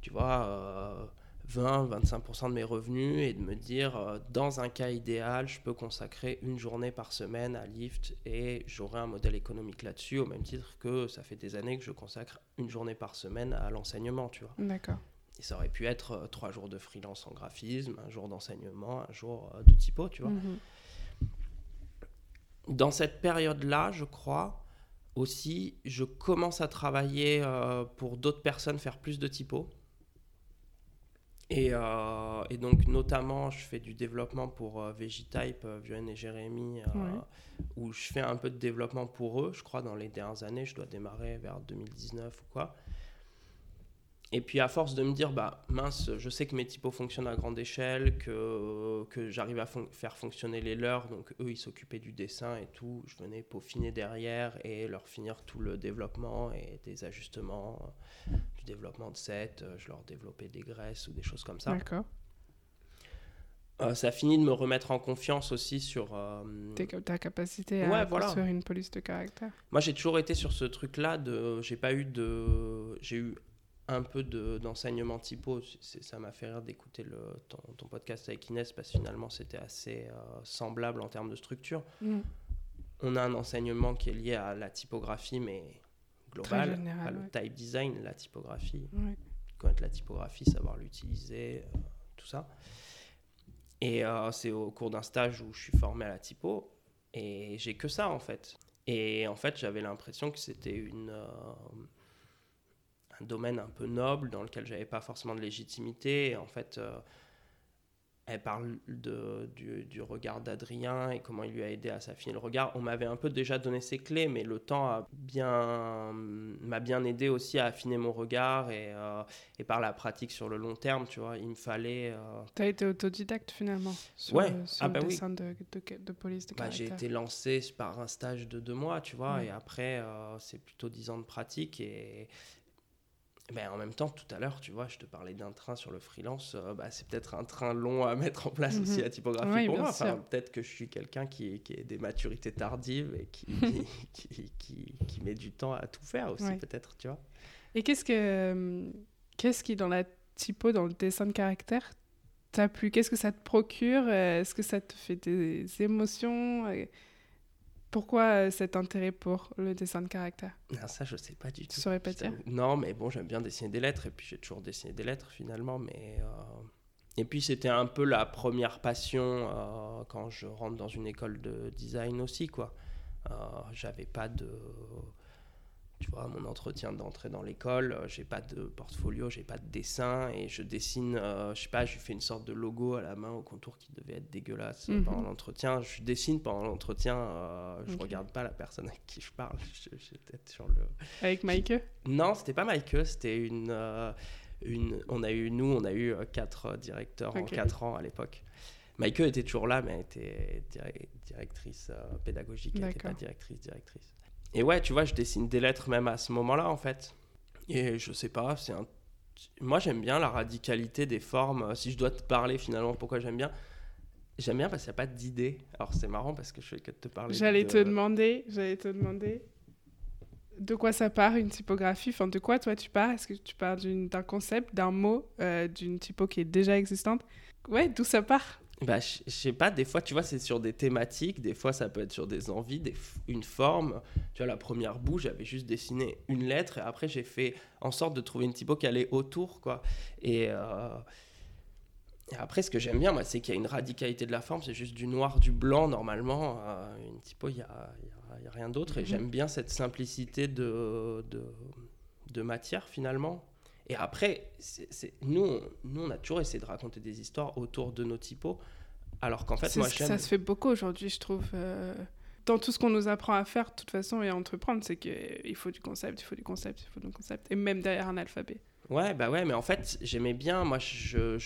tu vois, euh, 20-25% de mes revenus et de me dire, euh, dans un cas idéal, je peux consacrer une journée par semaine à Lyft et j'aurai un modèle économique là-dessus, au même titre que ça fait des années que je consacre une journée par semaine à l'enseignement, tu vois.
D'accord.
Et ça aurait pu être euh, trois jours de freelance en graphisme, un jour d'enseignement, un jour euh, de typo, tu vois.
Mhm.
Dans cette période-là, je crois, aussi, je commence à travailler euh, pour d'autres personnes, faire plus de typo. Et, euh, et donc, notamment, je fais du développement pour euh, Vegitype, Violaine et Jérémy,
Ouais.
où je fais un peu de développement pour eux. Je crois dans les dernières années, je dois démarrer vers 2019 ou quoi. Et puis à force de me dire, bah mince, je sais que mes typos fonctionnent à grande échelle, que, que j'arrive à fon- faire fonctionner les leurs, donc eux ils s'occupaient du dessin et tout, je venais peaufiner derrière et leur finir tout le développement et des ajustements, du développement de set, euh, je leur développais des graisses ou des choses comme ça.
D'accord.
Euh, ça a fini de me remettre en confiance aussi sur... euh,
Ta capacité à
Ouais, voilà.
construire une police de caractère.
Moi, j'ai toujours été sur ce truc-là de. J'ai pas eu de. J'ai eu un peu de- d'enseignement typo. C'est- Ça m'a fait rire d'écouter le ton, ton podcast avec Inès parce que finalement, c'était assez euh, semblable en termes de structure.
Mhm.
On a un enseignement qui est lié à la typographie, mais global.
général,
pas le type design, la typographie.
Ouais.
Connaître la typographie, savoir l'utiliser, euh, tout ça. Et euh, c'est au cours d'un stage où je suis formé à la typo. Et j'ai que ça, en fait. Et en fait, j'avais l'impression que c'était une, un domaine un peu noble dans lequel j'avais pas forcément de légitimité. Et en fait, euh, elle parle de, du, du regard d'Adrien et comment il lui a aidé à s'affiner le regard. On m'avait un peu déjà donné ses clés, mais le temps a bien, m'a bien aidé aussi à affiner mon regard et, euh, et par la pratique sur le long terme, tu vois, il me fallait... euh,
T'as été autodidacte finalement sur,
Ouais.
le- sur
Ah
le
bah oui.
dessin de, de, de police de
Bah, j'ai été lancé par un stage de deux mois, tu vois,
Ouais.
et après, euh, c'est plutôt dix ans de pratique. Et ben, en même temps, tout à l'heure, tu vois, je te parlais d'un train sur le freelance. euh, bah, c'est peut-être un train long à mettre en place
Mhm.
aussi, la typographie
Oui,
pour moi. Enfin, peut-être que je suis quelqu'un qui, qui a des maturités tardives et qui, qui, qui, qui met du temps à tout faire aussi,
Ouais.
peut-être, tu vois.
Et qu'est-ce que euh, qu'est-ce qui dans la typo, dans le dessin de caractère, t'a plu? Qu'est-ce que ça te procure? Est-ce que ça te fait des émotions? Pourquoi euh, cet intérêt pour le dessin de caractère?
Non, ça, je sais pas du tout.
Tu saurais pas dire?
Non, mais bon, j'aime bien dessiner des lettres, et puis j'ai toujours dessiné des lettres finalement. Mais, euh, Et puis c'était un peu la première passion euh, quand je rentre dans une école de design aussi, quoi. Euh, J'avais pas de. Tu vois, mon entretien d'entrée dans l'école, euh, j'ai pas de portfolio, j'ai pas de dessin et je dessine, euh, je sais pas, je fais une sorte de logo à la main au contour qui devait être dégueulasse mhm. pendant l'entretien. Je dessine pendant l'entretien, euh, je regarde pas la personne avec qui je parle. sur le.
Avec Mike
Non, c'était pas Mike, c'était une, une. On a eu, nous, on a eu quatre directeurs en quatre ans à l'époque. Mike était toujours là, mais elle était directrice pédagogique, elle n'était pas directrice, directrice. Et ouais, tu vois, je dessine des lettres même à ce moment-là, en fait. Et je sais pas, c'est un. Moi, j'aime bien la radicalité des formes. Si je dois te parler finalement, pourquoi j'aime bien? J'aime bien parce qu'il n'y a pas d'idée. Alors, c'est marrant parce que je fais que de te parler.
J'allais te demander, j'allais te demander de quoi ça part une typographie? Enfin, de quoi toi tu pars Est-ce que tu pars d'un concept, d'un mot, euh, d'une typo qui est déjà existante? Ouais, d'où ça part?
Bah, je sais pas, des fois, tu vois, c'est sur des thématiques, des fois, ça peut être sur des envies, des une forme. Tu vois, la première boue, j'avais juste dessiné une lettre et après, j'ai fait en sorte de trouver une typo qui allait autour, quoi. Et, euh, après, ce que j'aime bien, moi, c'est qu'il y a une radicalité de la forme, c'est juste du noir, du blanc, normalement. Euh, une typo, il n'y a, y a, rien d'autre. Et mhm. j'aime bien cette simplicité de, de, de matière, finalement. Et après, c'est, nous, on, nous, on a toujours essayé de raconter des histoires autour de nos typos. Alors qu'en fait, moi,
Ça se fait beaucoup aujourd'hui, je trouve. Euh, dans tout ce qu'on nous apprend à faire, de toute façon, et à entreprendre, c'est qu'il faut du concept, il faut du concept, il faut du concept. Et même derrière un alphabet.
Ouais, bah ouais, mais en fait, j'aimais bien. Moi, je,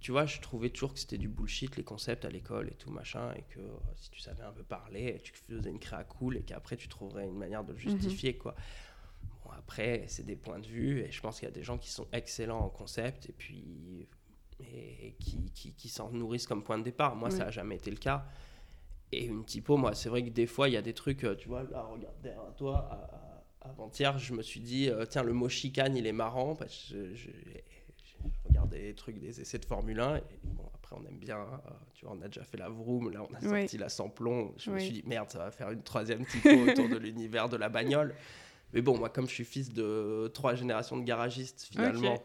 tu vois, je trouvais toujours que c'était du bullshit, les concepts à l'école et tout, machin. Et que euh, si tu savais un peu parler, tu faisais une créa cool et qu'après, tu trouverais une manière de le mhm. justifier, quoi après, c'est des points de vue et je pense qu'il y a des gens qui sont excellents en concept et puis et qui, qui, qui s'en nourrissent comme point de départ. Moi, ça n'a jamais été le cas. Et une typo, moi, c'est vrai que des fois, il y a des trucs, euh, tu vois, là, regarde derrière toi, avant-hier, je me suis dit, euh, tiens, le mot chicane, il est marrant, parce que je, regardais des trucs, des essais de Formule 1, et bon, après, on aime bien, euh, tu vois, on a déjà fait la vroom, là, on a sorti la samplon, je me suis dit, merde, ça va faire une troisième typo autour de l'univers de la bagnole. Mais bon, moi, comme je suis fils de trois générations de garagistes, finalement,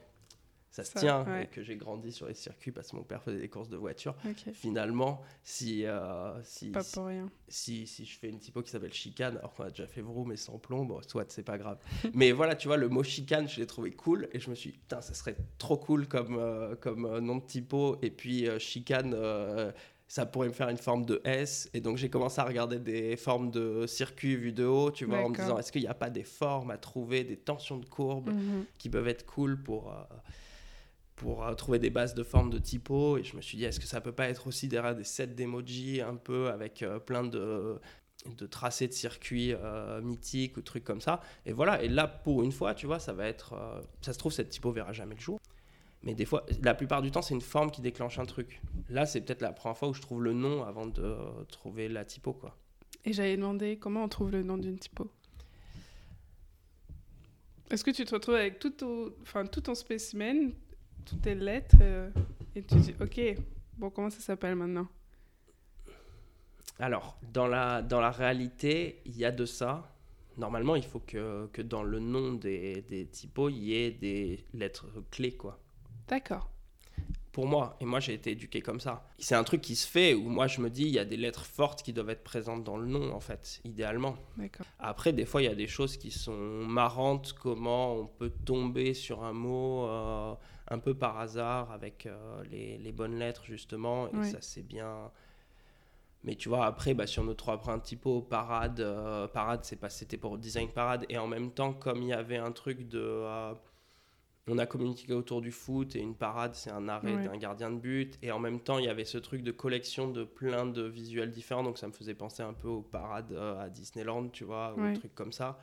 ça se tient. Et que j'ai grandi sur les circuits parce que mon père faisait des courses de voitures. Finalement, si, euh, si,
pas pour rien.
Si, si, je fais une typo qui s'appelle chicane, alors qu'on a déjà fait vroom mais sans plomb, bon, soit c'est pas grave. mais voilà, tu vois, le mot chicane, je l'ai trouvé cool. Et je me suis dit, putain, ça serait trop cool comme, euh, comme euh, nom de typo. Et puis, chicane ça pourrait me faire une forme de S. Et donc j'ai commencé à regarder des formes de circuits vus de haut, tu vois, en me disant est-ce qu'il n'y a pas des formes à trouver, des tensions de courbes mhm. qui peuvent être cool pour, euh, pour euh, trouver des bases de formes de typo? Et je me suis dit est-ce que ça peut pas être aussi derrière des sets d'emoji un peu avec euh, plein de de tracés de circuits mythiques ou trucs comme ça? Et voilà, et là, pour une fois, tu vois, ça va être... ça se trouve, cette typo verra jamais le jour. Mais des fois, la plupart du temps, c'est une forme qui déclenche un truc. Là, c'est peut-être la première fois où je trouve le nom avant de trouver la typo, quoi.
Et j'avais demandé comment on trouve le nom d'une typo. Est-ce que tu te retrouves avec tout, enfin, tout ton spécimen, toutes tes lettres, euh, et tu dis, ok, bon, comment ça s'appelle maintenant?
Alors, dans la, dans la réalité, il y a de ça. Normalement, il faut que, que dans le nom des, des typos, il y ait des lettres clés, quoi.
D'accord.
Pour moi, et moi j'ai été éduqué comme ça. C'est un truc qui se fait où moi je me dis il y a des lettres fortes qui doivent être présentes dans le nom en fait, idéalement. Après, des fois il y a des choses qui sont marrantes, comment on peut tomber sur un mot euh, un peu par hasard avec euh, les, les, bonnes lettres justement, et ça c'est bien. Mais tu vois, après, bah, sur nos trois principaux, parade, euh, parade, c'est pas, c'était pour design parade. Et en même temps, comme il y avait un truc de on a communiqué autour du foot et une parade, c'est un arrêt d'un gardien de but. Et en même temps, il y avait ce truc de collection de plein de visuels différents. Donc ça me faisait penser un peu aux parades euh, à Disneyland, tu vois, ou des trucs comme ça.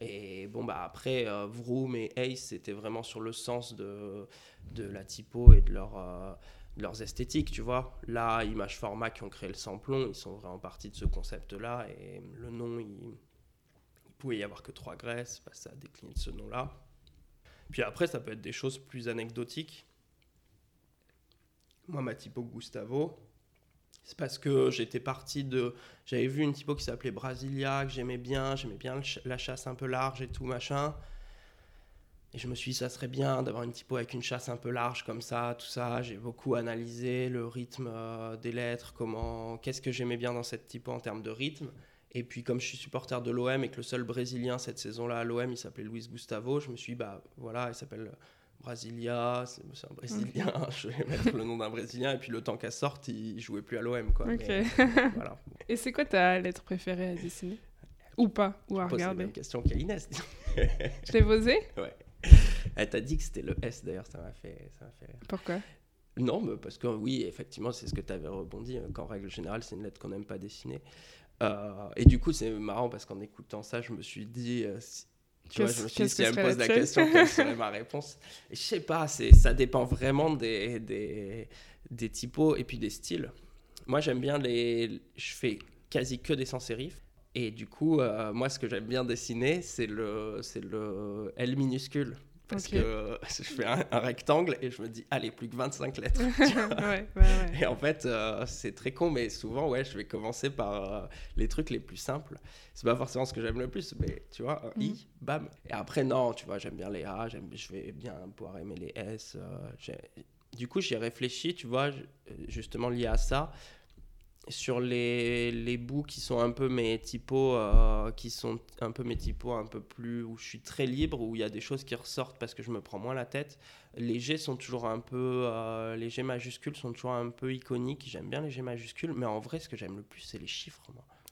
Et bon, bah après, euh, Vroom et Ace, c'était vraiment sur le sens de, de la typo et de, leur, euh, leurs esthétiques, tu vois. Là, Image Format qui ont créé le samplon, ils sont vraiment partis de ce concept-là. Et le nom, il, il pouvait y avoir que trois graisses, bah, ça a décliné de ce nom-là. Puis après, ça peut être des choses plus anecdotiques. Moi, ma typo Gustavo, c'est parce que j'étais parti de. J'avais vu une typo qui s'appelait Brasilia, que j'aimais bien, j'aimais bien la chasse un peu large et tout, machin. Et je me suis dit, ça serait bien d'avoir une typo avec une chasse un peu large comme ça, tout ça. J'ai beaucoup analysé le rythme euh, des lettres, comment, qu'est-ce que j'aimais bien dans cette typo en termes de rythme. Et puis, comme je suis supporter de l'OM et que le seul Brésilien cette saison-là à l'OM, il s'appelait Luis Gustavo, je me suis dit, bah voilà, il s'appelle Brasilia, c'est un Brésilien, je vais mettre le nom d'un Brésilien, et puis le temps qu'elle sorte, il jouait plus à l'OM. Quoi.
voilà. Et c'est quoi ta lettre préférée à dessiner? Ou pas Ou à regarder?
C'est une question qu'à Inès.
je l'ai posé
Ouais. Elle t'a dit que c'était le S d'ailleurs, ça m'a fait, fait
Pourquoi?
Non, mais parce que oui, effectivement, c'est ce que tu avais rebondi, euh, qu'en règle générale, c'est une lettre qu'on n'aime pas dessiner. Euh, et du coup, c'est marrant parce qu'en écoutant ça, je me suis dit, euh, tu vois, je me suis dit, si elle me pose la question, quelle serait ma réponse et Je sais pas, ça dépend vraiment des, des, des typos et puis des styles. Moi, j'aime bien les. Je fais quasi que des sans-sérifs. Et du coup, euh, moi, ce que j'aime bien dessiner, c'est le, le L minuscule. Parce que je fais un, rectangle et je me dis, allez, plus que 25 lettres. ouais, ouais, Et en fait, euh, c'est très con, mais souvent, ouais, je vais commencer par euh, les trucs les plus simples. C'est pas forcément ce que j'aime le plus, mais tu vois, un I, mhm. bam. Et après, non, tu vois, j'aime bien les A, je vais bien pouvoir aimer les S. du coup, j'y réfléchi, tu vois, justement lié à ça sur les, les, bouts qui sont un peu mes typos, euh, qui sont un peu mes un peu plus où je suis très libre, où il y a des choses qui ressortent parce que je me prends moins la tête. Les G sont toujours un peu, euh, les G majuscules sont toujours un peu iconiques. J'aime bien les G majuscules, mais en vrai, ce que j'aime le plus, c'est les chiffres.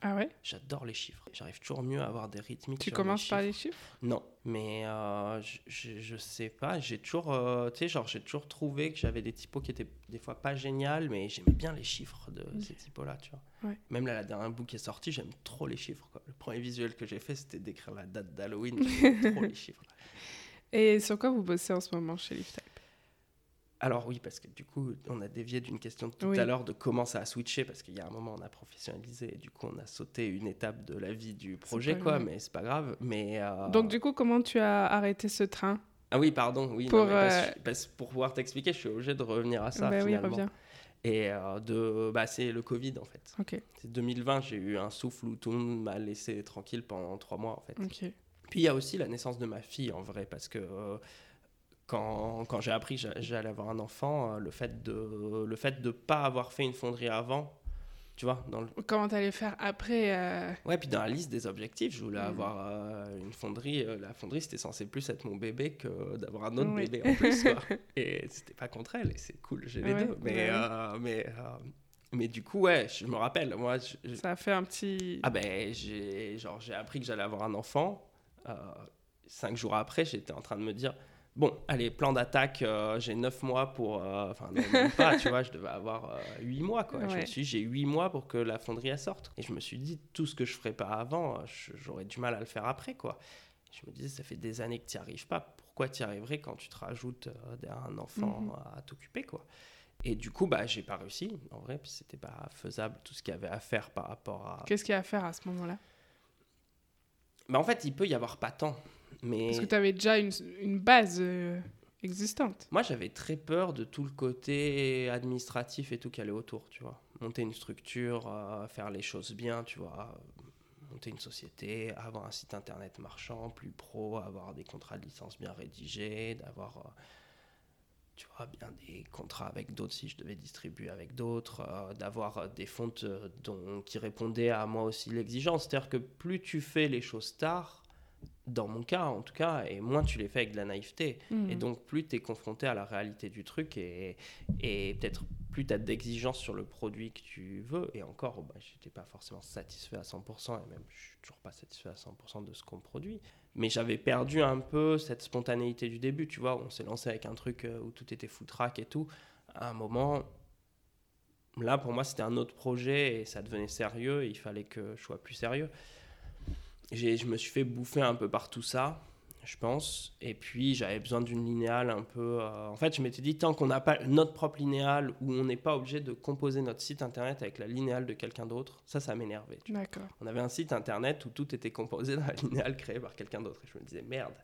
Ah ouais?
J'adore les chiffres. J'arrive toujours mieux à avoir des rythmiques.
Tu commences par les chiffres
Non, mais euh, je, je, sais pas. J'ai toujours, euh, tu sais, genre j'ai toujours trouvé que j'avais des typos qui étaient des fois pas géniales, mais j'aimais bien les chiffres de ces typos-là, tu vois. Même là, la dernière book qui est sortie, j'aime trop les chiffres. Quoi. Le premier visuel que j'ai fait, c'était d'écrire la date d'Halloween. J'aime trop les chiffres.
Et sur quoi vous bossez en ce moment chez LiftType
alors oui, parce que du coup, on a dévié d'une question de tout à l'heure de comment ça a switché, parce qu'il y a un moment, on a professionnalisé, et du coup, on a sauté une étape de la vie du projet, quoi, mais c'est pas grave. Mais, euh,
Donc du coup, comment tu as arrêté ce train?
Ah oui, pardon, oui. Pour, euh, pour pouvoir t'expliquer, je suis obligé de revenir à ça, bah finalement. Oui, reviens. Et euh, de, bah, c'est le Covid, en fait. C'est 2020, j'ai eu un souffle où tout le monde m'a laissé tranquille pendant trois mois, en fait. Puis il y a aussi la naissance de ma fille, en vrai, parce que quand, quand j'ai appris que j'allais avoir un enfant, euh, le fait de le fait de pas avoir fait une fonderie avant, tu vois, dans le...
comment t'allais faire après euh...
Ouais, puis dans la liste des objectifs, je voulais mm. avoir euh, une fonderie. La fonderie, c'était censé plus être mon bébé que d'avoir un autre bébé en plus, quoi. et c'était pas contre elle, et c'est cool, j'ai les deux. Mais mais mais du coup, ouais, je me rappelle, moi.
Ça a fait un petit.
Ah ben, j'ai genre j'ai appris que j'allais avoir un enfant. cinq jours après, j'étais en train de me dire Bon, allez, plan d'attaque, euh, j'ai 9 mois pour. Euh, enfin, non, même pas, tu vois, je devais avoir 8 euh, mois, quoi. Je me suis j'ai 8 mois pour que la fonderie sorte. Et je me suis dit, tout ce que je ferais pas avant, j'aurais du mal à le faire après, quoi. Je me disais, ça fait des années que tu n'y arrives pas. Pourquoi tu y arriverais quand tu te rajoutes un enfant mhm. à t'occuper, quoi? Et du coup, bah, j'ai pas réussi, en vrai, puis c'était pas faisable tout ce qu'il y avait à faire par rapport à.
Qu'est-ce qu'il y a à faire à ce moment-là?
Bah, En fait, il peut y avoir pas tant.
Parce que tu avais déjà une, une base euh, existante.
Moi, j'avais très peur de tout le côté administratif et tout qui allait autour, tu vois. Monter une structure, euh, faire les choses bien, tu vois. Monter une société, avoir un site internet marchand, plus pro, avoir des contrats de licence bien rédigés, d'avoir... Euh, tu vois, bien des contrats avec d'autres si je devais distribuer avec d'autres, d'avoir des fontes dont, qui répondaient à moi aussi l'exigence. C'est-à-dire que plus tu fais les choses tard, dans mon cas en tout cas, et moins tu les fais avec de la naïveté. Mm. Et donc plus tu es confronté à la réalité du truc et, et peut-être plus tu as d'exigences sur le produit que tu veux. Et encore, bah, je n'étais pas forcément satisfait à 100%, et même je suis toujours pas satisfait à 100% de ce qu'on produit. Mais j'avais perdu un peu cette spontanéité du début, tu vois, on s'est lancé avec un truc euh, où tout était foutraque et tout. À un moment, là pour moi c'était un autre projet et ça devenait sérieux, et il fallait que je sois plus sérieux je me suis fait bouffer un peu par tout ça, je pense. Et puis, j'avais besoin d'une linéale un peu. Euh, en fait, je m'étais dit, tant qu'on n'a pas notre propre linéale, où on n'est pas obligé de composer notre site internet avec la linéale de quelqu'un d'autre, ça, ça m'énervait.
D'accord.
On avait un site internet où tout était composé dans la linéale créée par quelqu'un d'autre. Et je me disais, merde.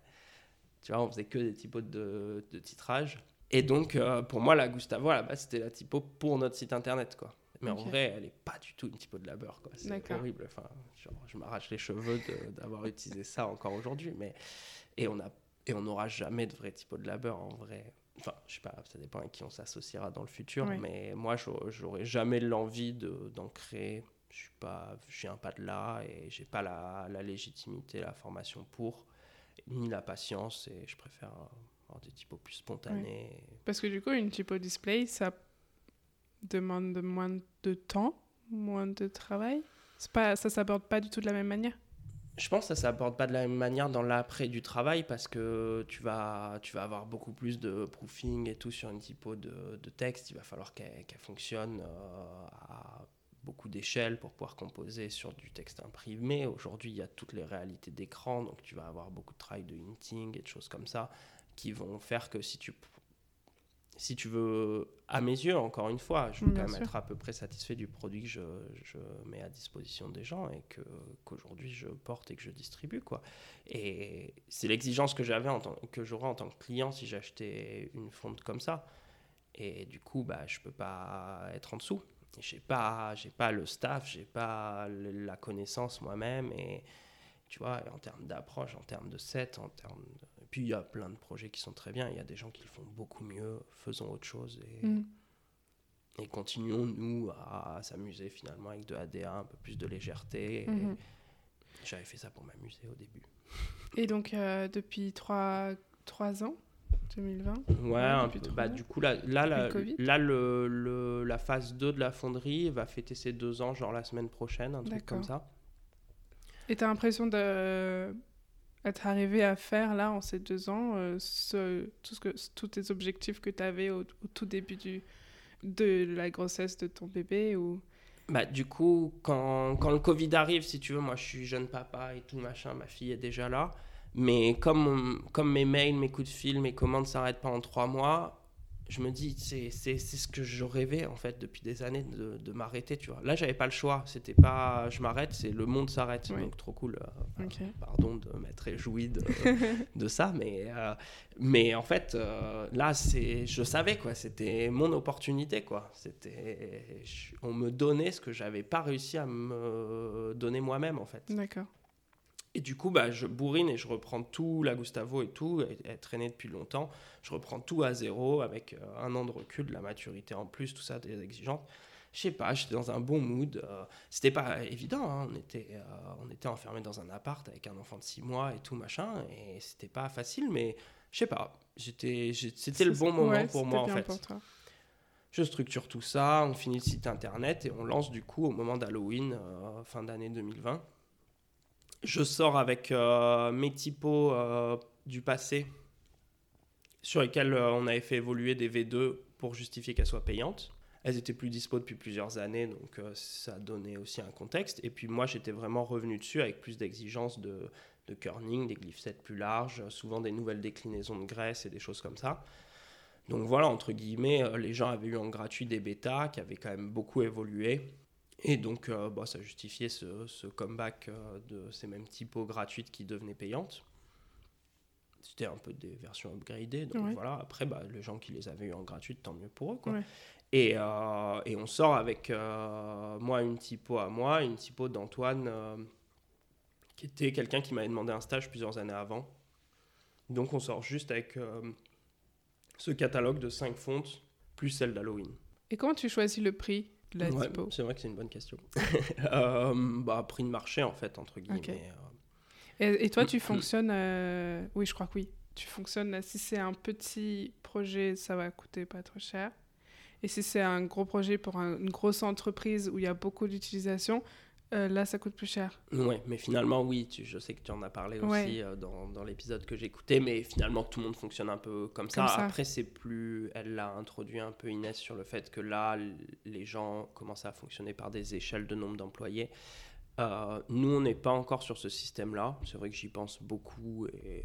Tu vois, on faisait que des typos de, de titrage. Et donc, euh, pour moi, la Gustavo, à la base, c'était la typo pour notre site internet, quoi. Mais en vrai, elle n'est pas du tout une typo de labeur. C'est horrible. Enfin, je m'arrache les cheveux d'avoir utilisé ça encore aujourd'hui. Mais... Et on a et n'aura jamais de vrai typo de labeur en vrai. Enfin, je sais pas, ça dépend à qui on s'associera dans le futur. Mais moi, j'aurais jamais l'envie d'en créer Je suis pas, je viens pas de là et j'ai pas la, la, légitimité, la formation pour, ni la patience et je préfère avoir des typos plus spontanés.
Parce que du coup, une typo display, ça demande moins de temps, moins de travail. Pas, ça s'aborde pas du tout de la même manière.
Je pense que ça s'aborde pas de la même manière dans l'après du travail parce que tu vas, tu vas avoir beaucoup plus de proofing et tout sur une typo de, de texte. Il va falloir qu'elle fonctionne euh, à beaucoup d'échelles pour pouvoir composer sur du texte imprimé. Aujourd'hui, il y a toutes les réalités d'écran, donc tu vas avoir beaucoup de travail de hinting et de choses comme ça qui vont faire que si tu si tu veux, à mes yeux, encore une fois, je veux quand même être à peu près satisfait du produit que je, je mets à disposition des gens et que, qu'aujourd'hui je porte et que je distribue. Quoi. Et c'est l'exigence que j'avais en tant, que j'aurais en tant que client si j'achetais une fonte comme ça. Et du coup, bah, je ne peux pas être en dessous. Je n'ai pas, j'ai pas le staff, je n'ai pas la connaissance moi-même. Et tu vois, en termes d'approche, en termes de set, en termes de puis il y a plein de projets qui sont très bien. Il y a des gens qui le font beaucoup mieux. Faisons autre chose et, mm. et continuons, nous, à, s'amuser finalement avec de ADA, un peu plus de légèreté. Mm-hmm. J'avais fait ça pour m'amuser au début.
Et donc, euh, depuis trois, trois ans 2020
Ouais, peu, bah, du coup, là, là, la, là le, le, la phase 2 de la fonderie va fêter ses deux ans, genre la semaine prochaine, un truc comme ça.
Et tu as l'impression de être arrivé à faire là en ces deux ans euh, tout ce tous tes objectifs que tu avais au, tout début du, de la grossesse de ton bébé ou...
Bah, du coup, quand, quand, le Covid arrive, si tu veux, moi je suis jeune papa et tout machin, ma fille est déjà là. Mais comme, comme mes mails, mes coups de fil, mes commandes s'arrêtent pas en trois mois, je me dis, c'est ce que je rêvais en fait depuis des années de, de m'arrêter, tu vois. Là, j'avais pas le choix, c'était pas je m'arrête, c'est le monde s'arrête. Donc, trop cool. Euh, pardon de m'être réjoui de, de, ça, mais, euh, mais en fait, euh, là, c'est je savais quoi, c'était mon opportunité quoi. C'était On me donnait ce que j'avais pas réussi à me donner moi-même en fait.
D'accord.
Et du coup, bah, je bourrine et je reprends tout, la Gustavo et tout, et, traîné depuis longtemps. Je reprends tout à zéro avec euh, un an de recul, de la maturité en plus, tout ça, des exigeantes. Je sais pas, j'étais dans un bon mood. Euh, c'était pas évident, hein. on, était, euh, on était enfermé dans un appart avec un enfant de 6 mois et tout machin, et c'était pas facile, mais je sais pas, j'étais, c'était le bon moment pour moi en fait. Je structure tout ça, on finit le site internet et on lance du coup au moment d'Halloween, fin d'année 2020 je sors avec euh, mes typos euh, du passé sur lesquels euh, on avait fait évoluer des V2 pour justifier qu'elles soient payantes. Elles étaient plus dispo depuis plusieurs années, donc ça donnait aussi un contexte. Et puis moi, j'étais vraiment revenu dessus avec plus d'exigences de, de kerning, des glyph sets plus larges, souvent des nouvelles déclinaisons de graisse et des choses comme ça. Donc voilà, entre guillemets, les gens avaient eu en gratuit des bêtas qui avaient quand même beaucoup évolué. Et donc, euh, bah, ça justifiait ce, comeback euh, de ces mêmes typos gratuites qui devenaient payantes. C'était un peu des versions upgradées. Donc voilà, après, bah, les gens qui les avaient eu en gratuite, tant mieux pour eux. Quoi. Et, euh, et, on sort avec moi une typo à moi, une typo d'Antoine, qui était quelqu'un qui m'avait demandé un stage plusieurs années avant. Donc on sort juste avec ce catalogue de 5 fontes, plus celle d'Halloween.
Et comment tu choisis le prix?
C'est vrai que c'est une bonne question. euh, bah, prix de marché, en fait, entre guillemets.
Euh. Et, toi, tu fonctionnes. Euh, oui, je crois que oui. Tu fonctionnes. Si c'est un petit projet, ça va coûter pas trop cher. Et si c'est un gros projet pour une grosse entreprise où il y a beaucoup d'utilisation, euh, là, ça coûte plus cher.
Oui, mais finalement, oui, je sais que tu en as parlé aussi euh, dans, dans l'épisode que j'écoutais, mais finalement, tout le monde fonctionne un peu comme ça. Après, c'est plus. Elle l'a introduit un peu Inès sur le fait que là, les gens commencent à fonctionner par des échelles de nombre d'employés. Euh, nous, on n'est pas encore sur ce système-là. C'est vrai que j'y pense beaucoup et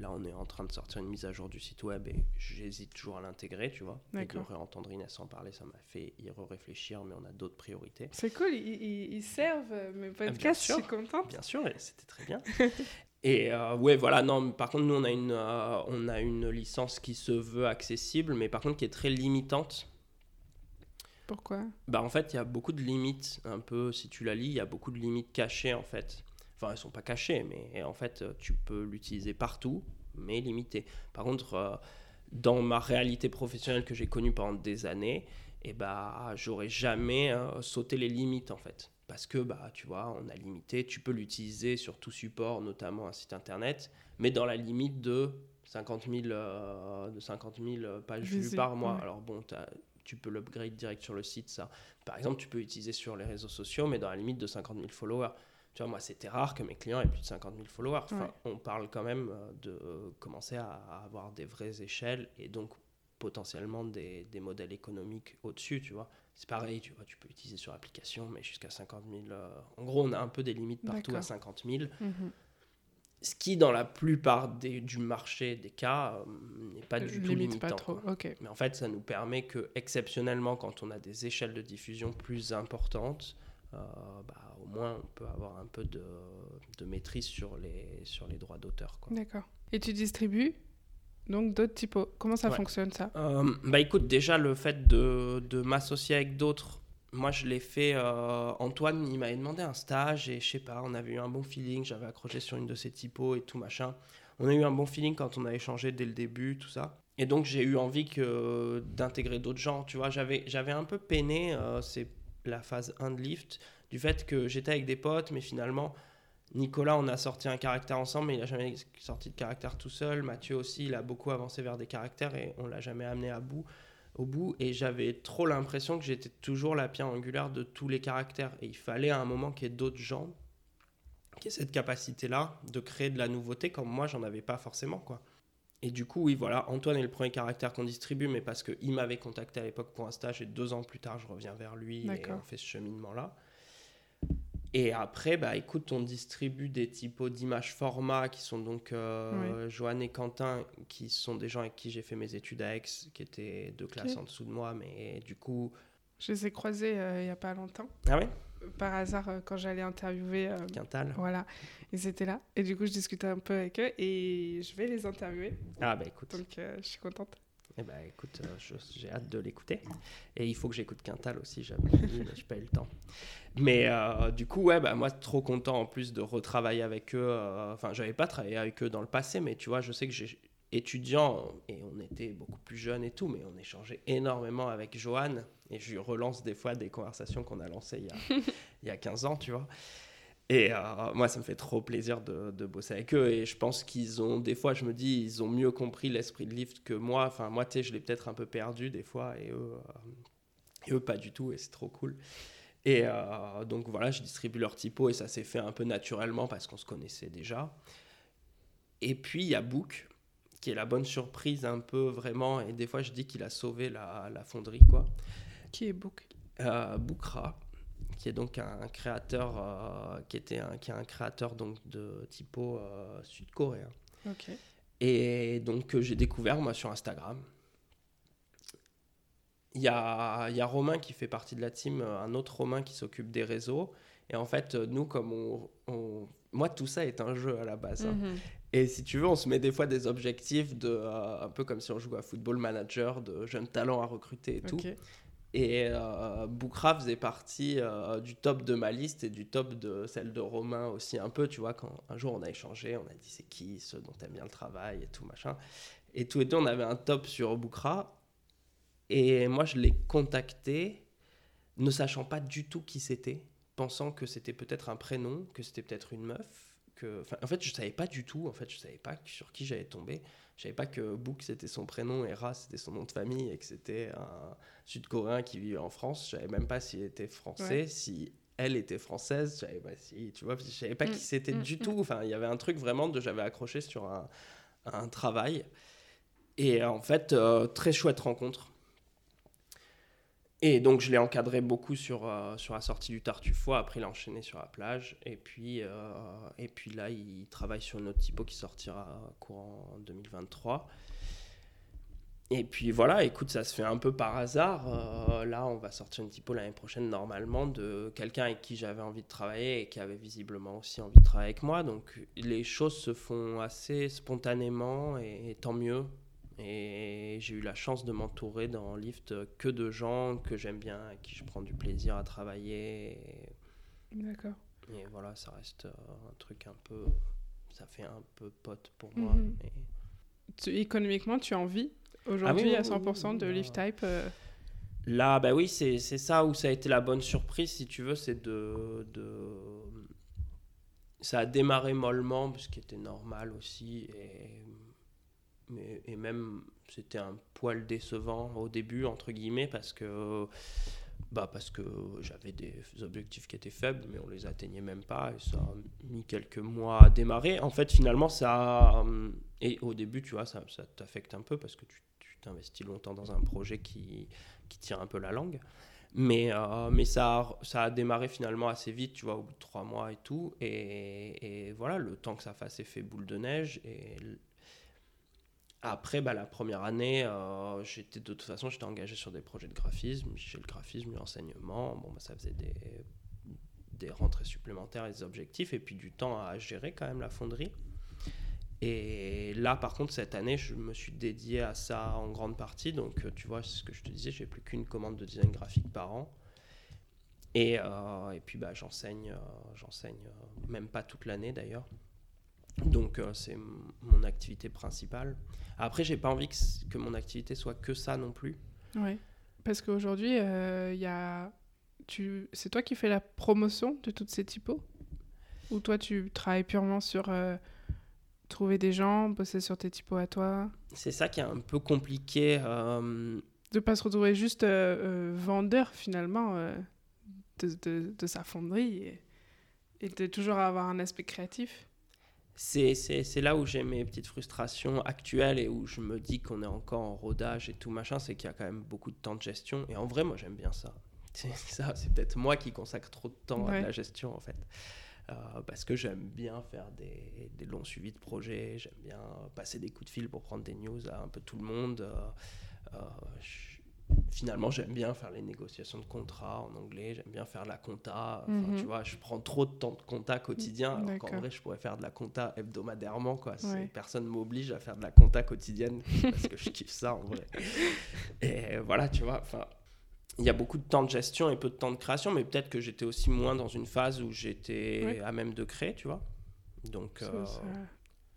là, on est en train de sortir une mise à jour du site web et j'hésite toujours à l'intégrer, tu vois. Et de réentendre Inès en parler, ça m'a fait y réfléchir, mais on a d'autres priorités.
C'est cool, ils, servent mes podcasts, je suis contente.
Bien sûr, c'était très bien. et euh, ouais, voilà, non, par contre, nous, on a, une, euh, on a une licence qui se veut accessible, mais par contre, qui est très limitante
pourquoi?
Bah en fait, il y a beaucoup de limites, un peu, si tu la lis, il y a beaucoup de limites cachées en fait. Enfin, elles sont pas cachées, mais en fait, tu peux l'utiliser partout, mais limité. Par contre, euh, dans ma réalité professionnelle que j'ai connue pendant des années, eh bah, j'aurais jamais euh, sauté les limites en fait. parce que bah tu vois on a limité tu peux l'utiliser sur tout support notamment un site internet mais dans la limite de 50 000 euh, de 50 000 pages vues par mois alors bon tu peux l'upgrade direct sur le site ça par exemple tu peux l'utiliser sur les réseaux sociaux mais dans la limite de 50 000 followers tu vois moi c'était rare que mes clients aient plus de 50 000 followers enfin, on parle quand même euh, de commencer à avoir des vraies échelles et donc potentiellement des, des modèles économiques au-dessus tu vois c'est pareil, tu vois, tu peux utiliser sur application, mais jusqu'à 50 000. Euh, en gros, on a un peu des limites partout à 50 000. Mhm. Ce qui, dans la plupart des, du marché des cas, euh, n'est pas du tout limitant. Pas trop. Mais en fait, ça nous permet que, exceptionnellement, quand on a des échelles de diffusion plus importantes, euh, bah, au moins on peut avoir un peu de, de maîtrise sur les, sur les droits d'auteur.
D'accord. Et tu distribues donc d'autres typos. Comment ça fonctionne ça?
Euh, Bah écoute, déjà le fait de, de m'associer avec d'autres, moi je l'ai fait. Euh, Antoine, il m'avait demandé un stage et je sais pas, on avait eu un bon feeling. J'avais accroché sur une de ses typos et tout machin. On a eu un bon feeling quand on a échangé dès le début, tout ça. Et donc j'ai eu envie que d'intégrer d'autres gens. Tu vois, j'avais j'avais un peu peiné. Euh, c'est la phase 1 de Lift du fait que j'étais avec des potes, mais finalement Nicolas, on a sorti un caractère ensemble, mais il n'a jamais sorti de caractère tout seul. Mathieu aussi, il a beaucoup avancé vers des caractères et on l'a jamais amené à bout, au bout. Et j'avais trop l'impression que j'étais toujours la pierre angulaire de tous les caractères. Et il fallait à un moment qu'il y ait d'autres gens qui aient cette capacité-là de créer de la nouveauté, comme moi, j'en avais pas forcément, quoi. Et du coup, oui, voilà, Antoine est le premier caractère qu'on distribue, mais parce qu'il m'avait contacté à l'époque pour un stage et deux ans plus tard, je reviens vers lui et on fait ce cheminement-là. Et après, bah, écoute, on distribue des typos d'images format qui sont donc euh, Joanne et Quentin, qui sont des gens avec qui j'ai fait mes études à Aix, qui étaient deux classes en dessous de moi, mais du coup.
Je les ai croisés euh, il n'y a pas longtemps.
Ah oui
Par hasard, euh, quand j'allais interviewer.
Quintal.
Voilà, ils étaient là. Et du coup, je discutais un peu avec eux et je vais les interviewer.
Ah bah écoute.
Donc, je suis contente.
Eh ben, écoute, euh, j'ai hâte de l'écouter. Et il faut que j'écoute Quintal aussi, j'avais je n'ai pas eu le temps. Mais euh, du coup, ouais, bah, moi, trop content en plus de retravailler avec eux. Euh, enfin, j'avais pas travaillé avec eux dans le passé, mais tu vois, je sais que j'ai étudiant et on était beaucoup plus jeunes et tout, mais on échangeait énormément avec Johan. Et je relance des fois des conversations qu'on a lancées il y a, il y a 15 ans, tu vois. Et euh, moi, ça me fait trop plaisir de, bosser avec eux. Et je pense qu'ils ont, des fois, je me dis, ils ont mieux compris l'esprit de Lift que moi. Enfin, moi, tu sais, je l'ai peut-être un peu perdu des fois. Et eux, euh, pas du tout. Et c'est trop cool. Et euh, donc voilà, je distribue leur typo. Et ça s'est fait un peu naturellement parce qu'on se connaissait déjà. Et puis, il y a Book, qui est la bonne surprise un peu vraiment. Et des fois, je dis qu'il a sauvé la, la fonderie, quoi.
Qui est Book?
Bookra qui est donc un créateur euh, qui était un, qui est un créateur donc de typo euh, sud-coréen. Et donc j'ai découvert moi sur Instagram. Il y a, y a Romain qui fait partie de la team, euh, un autre Romain qui s'occupe des réseaux. Et en fait, nous, comme on, Moi, tout ça est un jeu à la base. Hein. Mhm. Et si tu veux, on se met des fois des objectifs de. un peu comme si on jouait à Football Manager, de jeunes talents à recruter et tout. Et euh, Boukra faisait partie euh, du top de ma liste et du top de celle de Romain aussi un peu, tu vois, quand un jour on a échangé, on a dit c'est qui ceux dont t'aimes bien le travail et tout machin. Et tous les deux on avait un top sur Boukra. Et moi je l'ai contacté, ne sachant pas du tout qui c'était, pensant que c'était peut-être un prénom, que c'était peut-être une meuf. Que... en fait je savais pas du tout, en fait je savais pas sur qui j'allais tomber. Je savais pas que Book c'était son prénom et Ra c'était son nom de famille et que c'était un Sud-Coréen qui vivait en France. Je savais même pas s'il était français, si elle était française. Je savais pas si, tu vois, je savais pas qui mm, c'était mm, du mm. tout. Enfin, il y avait un truc vraiment de j'avais accroché sur un, un, travail. Et en fait, euh, très chouette rencontre. Et donc, je l'ai encadré beaucoup sur, euh, sur la sortie du Tartuffe. Après, il a enchaîné sur la plage. Et puis, euh, et puis là, il travaille sur une autre typo qui sortira courant 2023. Et puis voilà, écoute, ça se fait un peu par hasard. Euh, là, on va sortir une typo l'année prochaine, normalement, de quelqu'un avec qui j'avais envie de travailler et qui avait visiblement aussi envie de travailler avec moi. Donc, les choses se font assez spontanément et tant mieux. Et j'ai eu la chance de m'entourer dans Lift que de gens que j'aime bien, avec qui je prends du plaisir à travailler.
D'accord.
Et voilà, ça reste euh, un truc un peu. Ça fait un peu pote pour moi.
Mhm. économiquement, tu envie aujourd'hui ah à 100% de Lift Type euh
Là, bah oui, c'est ça où ça a été la bonne surprise, si tu veux, c'est de, de, Ça a démarré mollement, ce qui était normal aussi, et, et même c'était un poil décevant au début, entre guillemets, parce que bah parce que j'avais des objectifs qui étaient faibles, mais on les atteignait même pas, et ça a mis quelques mois à démarrer. En fait, finalement, ça. Et au début, tu vois, ça, ça t'affecte un peu parce que tu t'investis longtemps dans un projet qui, qui tire un peu la langue. Mais, euh, mais ça, a, ça a démarré finalement assez vite, tu vois, au bout de trois mois et tout. Et, et voilà, le temps que ça fasse effet boule de neige. Et après, bah, la première année, euh, j'étais de toute façon, j'étais engagé sur des projets de graphisme. J'ai le graphisme, l'enseignement. Bon, bah, ça faisait des, des rentrées supplémentaires et des objectifs. Et puis du temps à gérer quand même la fonderie. Et là, par contre, cette année, je me suis dédié à ça en grande partie. Donc, tu vois, c'est ce que je te disais, j'ai plus qu'une commande de design graphique par an. Et, euh, et puis, bah, j'enseigne, euh, j'enseigne même pas toute l'année d'ailleurs. Donc euh, c'est mon activité principale. Après, j'ai pas envie que, mon activité soit que ça non plus.
Oui, parce qu'aujourd'hui, euh, y a... tu... c'est toi qui fais la promotion de toutes ces typos? Ou toi, tu travailles purement sur euh, trouver des gens, bosser sur tes typos à toi?
C'est ça qui est un peu compliqué.
De pas se retrouver juste vendeur finalement de, de, de, sa fonderie et, et de toujours avoir un aspect créatif?
C'est là où j'ai mes petites frustrations actuelles et où je me dis qu'on est encore en rodage et tout machin, c'est qu'il y a quand même beaucoup de temps de gestion. Et en vrai, moi, j'aime bien ça. C'est ça, c'est peut-être moi qui consacre trop de temps à la gestion, en fait. Euh, parce que j'aime bien faire des, des, longs suivis de projets, j'aime bien passer des coups de fil pour prendre des news à un peu tout le monde. Euh, euh, finalement, j'aime bien faire les négociations de contrat en anglais, j'aime bien faire la compta. Enfin, mhm. Tu vois, je prends trop de temps de compta quotidien, alors qu'en vrai, je pourrais faire de la compta hebdomadairement. Quoi. Personne ne m'oblige à faire de la compta quotidienne parce que je kiffe ça en vrai. Et voilà, tu vois, enfin. Il y a beaucoup de temps de gestion et peu de temps de création, mais peut-être que j'étais aussi moins dans une phase où j'étais à même de créer, tu vois. Donc. Euh,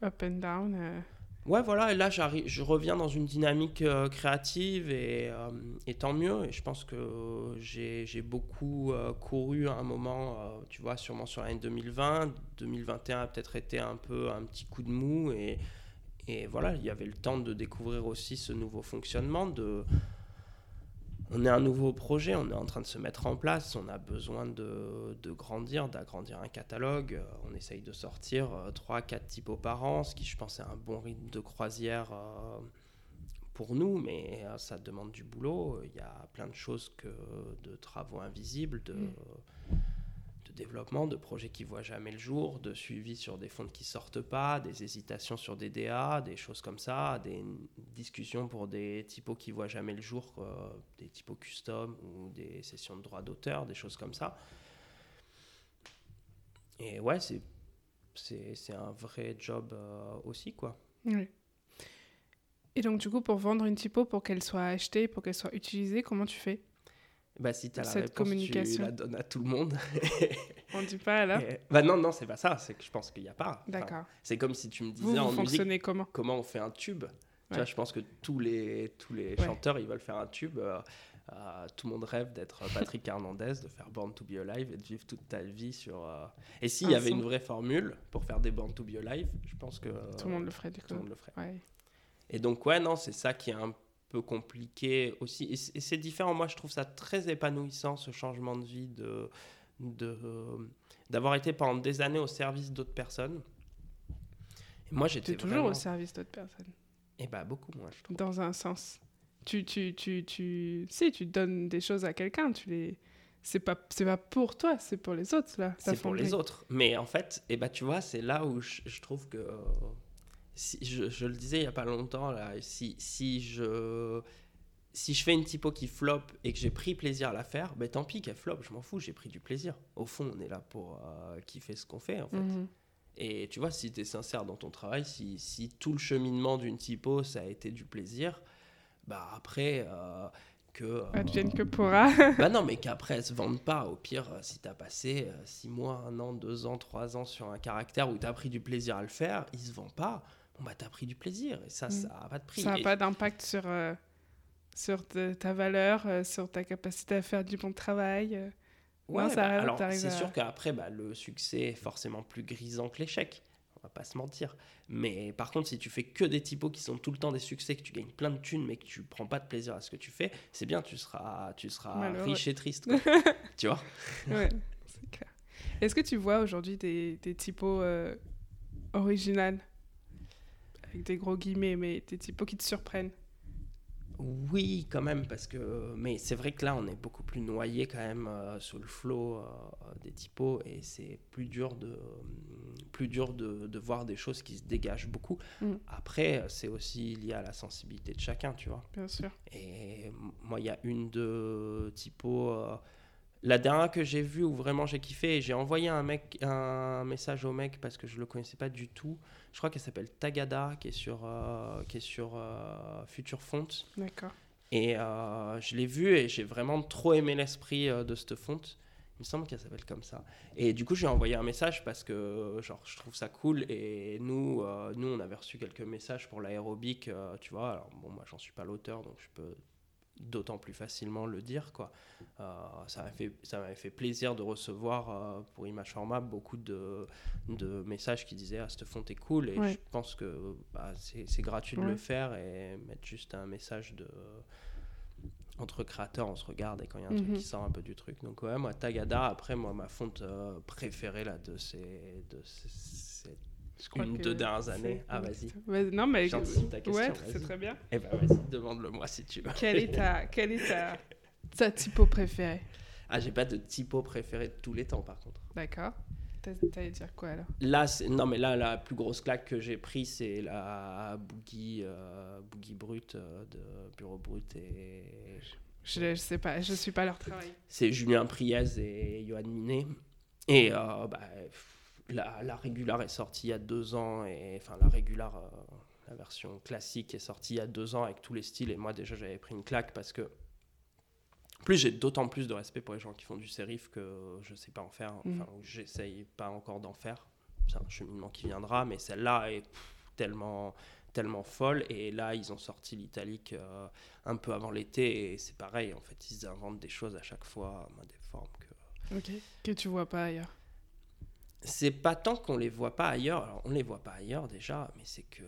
up and down. Euh,
Ouais, voilà, et là, je reviens dans une dynamique euh, créative et, euh, et, tant mieux. Et je pense que j'ai beaucoup euh, couru à un moment, tu vois, sûrement sur l'année 2020. 2021 a peut-être été un peu un petit coup de mou et, et voilà, il y avait le temps de découvrir aussi ce nouveau fonctionnement, de on est un nouveau projet, on est en train de se mettre en place, on a besoin de, grandir, d'agrandir un catalogue. Euh, on essaye de sortir 3-4 euh, typos par an, ce qui je pense est un bon rythme de croisière euh, pour nous, mais ça demande du boulot. Il y a plein de choses que de travaux invisibles, de... Mm développement, de projets qui voient jamais le jour, de suivi sur des fonds qui sortent pas, des hésitations sur des DA, des choses comme ça, des discussions pour des typos qui voient jamais le jour, des typos custom ou des sessions de droit d'auteur, des choses comme ça. Et ouais, c'est un vrai job euh, aussi, quoi.
Et donc, du coup, pour vendre une typo, pour qu'elle soit achetée, pour qu'elle soit utilisée, comment tu fais?
Bah, si tu as la réponse, communication. tu la donnes à tout le monde.
On dit pas là
Bah non, non, c'est pas ça. C'est que je pense qu'il n'y a pas.
D'accord.
c'est comme si tu me disais
en musique,
comment Comment on fait un tube tu vois, Je pense que tous les, tous les chanteurs, ils veulent faire un tube. Euh, euh, tout le monde rêve d'être Patrick Hernandez, de faire Born to Be Alive et de vivre toute ta vie sur. Euh, et s'il y avait une vraie formule pour faire des Born to Be Alive, je pense que.
Tout le monde le ferait du coup.
Tout le monde le ferait. Et donc, ouais, non, c'est ça qui est un peu compliqué aussi. Et c'est différent. Moi, je trouve ça très épanouissant, ce changement de vie, de, de, d'avoir été pendant des années au service d'autres personnes.
Et moi, j'étais toujours au service d'autres personnes.
Et eh bah, beaucoup moins, je trouve.
Dans un sens. Tu, tu, tu, tu, si, tu donnes des choses à quelqu'un, tu les c'est pas c'est pas pour toi c'est pour les autres là
c'est pour les autres mais en fait et eh bah tu vois c'est là où je, je trouve que si, je, le disais il y a pas longtemps, là, si, si, je, si je fais une typo qui flop et que j'ai pris plaisir à la faire, ben tant pis qu'elle flop, je m'en fous, j'ai pris du plaisir. Au fond, on est là pour euh, kiffer ce qu'on fait, en fait. Mhm. Et tu vois, si tu es sincère dans ton travail, si, si tout le cheminement d'une typo, ça a été du plaisir, bah après... Euh, que euh,
advienne que pourra.
bah non, mais qu'après elle se vende pas. Au pire, si tu as passé 6 mois, 1 an, 2 ans, 3 ans sur un caractère où tu as pris du plaisir à le faire, il se vend pas bon bah t'as pris du plaisir et ça, mm. ça n'a pas de prix.
Ça n'a pas d'impact sur, euh, sur ta valeur, euh, sur ta capacité à faire du bon travail euh.
Ouais, ça bah, alors c'est sûr qu'après, bah, le succès est forcément plus grisant que l'échec. On va pas se mentir. Mais par contre, si tu fais que des typos qui sont tout le temps des succès, que tu gagnes plein de thunes, mais que tu prends pas de plaisir à ce que tu fais, c'est bien, tu seras, tu seras riche et triste. tu vois?
Ouais, c'est clair. Est-ce que tu vois aujourd'hui des, des typos originales? Avec des gros guillemets, mais des typos qui te surprennent
oui, quand même, parce que. Mais c'est vrai que là, on est beaucoup plus noyé quand même euh, sous le flot euh, des typos et c'est plus dur de plus dur de, voir des choses qui se dégagent beaucoup. Mm. Après, c'est aussi lié à la sensibilité de chacun, tu vois.
Bien sûr.
Et moi, il y a une de typos. Euh, la dernière que j'ai vue où vraiment j'ai kiffé, j'ai envoyé un, mec, un message au mec parce que je le connaissais pas du tout. Je crois qu'elle s'appelle Tagada, qui est sur, euh, qui est sur euh, Future Font.
D'accord.
Et euh, je l'ai vue et j'ai vraiment trop aimé l'esprit de cette fonte. Il me semble qu'elle s'appelle comme ça. Et du coup, j'ai envoyé un message parce que genre, je trouve ça cool. Et nous, nous on avait reçu quelques messages pour l'aérobic, tu vois. Alors, bon, moi, j'en suis pas l'auteur, donc je peux d'autant plus facilement le dire. Quoi. Euh, ça m'avait fait, fait plaisir de recevoir euh, pour Image Format beaucoup de, de, messages qui disaient Ah, cette font est cool. Et je pense que bah, c'est gratuit de le faire et mettre juste un message de. Entre créateurs, on se regarde et quand il y a un truc mhm. qui sort un peu du truc. Donc, ouais, moi, Tagada, après, moi, ma fonte euh, préférée là, de, ces, de ces, une, deux dernières années. Ah, vas-y.
non, mais. ta question. Ouais, c'est très bien.
Eh ben, vas-y, demande-le-moi si tu veux.
Quelle est ta, quelle est ta, ta typo préférée?
Ah, j'ai pas de typo préférée de tous les temps, par contre.
D'accord. T'allais dire quoi alors?
Là, non, mais là, la plus grosse claque que j'ai prise, c'est la Boogie, euh, Boogie Brut euh, de Bureau Brut et.
Je, je, sais pas, je suis pas leur travail.
C'est Julien Priez et Johan Minet. Et euh, bah, la, la Regular est sortie il y a deux ans, et enfin la Regular, euh, la version classique est sortie il y a deux ans avec tous les styles, et moi déjà j'avais pris une claque parce que plus j'ai d'autant plus de respect pour les gens qui font du sérif que je sais pas en faire, mm. enfin j'essaye pas encore d'en faire, c'est un cheminement qui viendra, mais celle-là est tellement tellement folle et là ils ont sorti l'italique euh, un peu avant l'été et c'est pareil en fait ils inventent des choses à chaque fois des formes que
ok. Que tu vois pas ailleurs
c'est pas tant qu'on les voit pas ailleurs. Alors, on les voit pas ailleurs déjà, mais c'est que,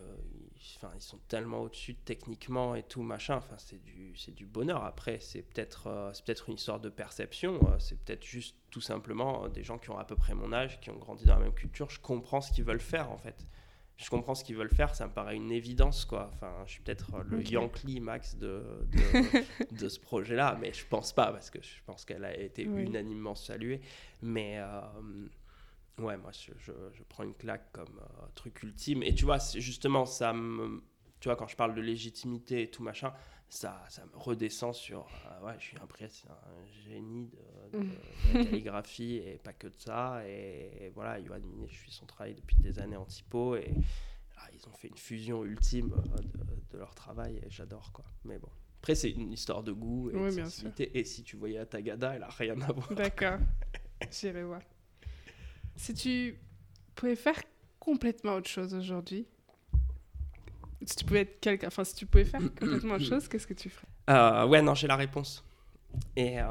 enfin, ils sont tellement au-dessus techniquement et tout machin. Enfin, c'est du, c'est du bonheur. Après, c'est peut-être, euh, c'est peut-être une histoire de perception. Euh, c'est peut-être juste tout simplement des gens qui ont à peu près mon âge, qui ont grandi dans la même culture. Je comprends ce qu'ils veulent faire en fait. Je comprends ce qu'ils veulent faire. Ça me paraît une évidence quoi. Enfin, je suis peut-être le Yankee Max de de, ce projet-là, mais je pense pas parce que je pense qu'elle a été unanimement saluée. Mais euh, Ouais, moi, je, je, prends une claque comme euh, truc ultime. Et tu vois, justement, ça me. Tu vois, quand je parle de légitimité et tout machin, ça, ça me redescend sur. Euh, ouais, je suis impressionné, un génie de, de, calligraphie et pas que de ça. Et, voilà, Yoann Minet, je suis son travail depuis des années en typo. Et ah, ils ont fait une fusion ultime euh, de, de leur travail et j'adore, quoi. Mais bon. Après, c'est une histoire de goût et de sensibilité. Et si tu voyais Atagada, elle a rien à voir.
D'accord. J'irai voir. Si tu pouvais faire complètement autre chose aujourd'hui, si tu pouvais être quelqu'un, enfin si tu pouvais faire complètement autre chose, qu'est-ce que tu ferais?
Euh, Ouais, non, j'ai la réponse. Et, euh,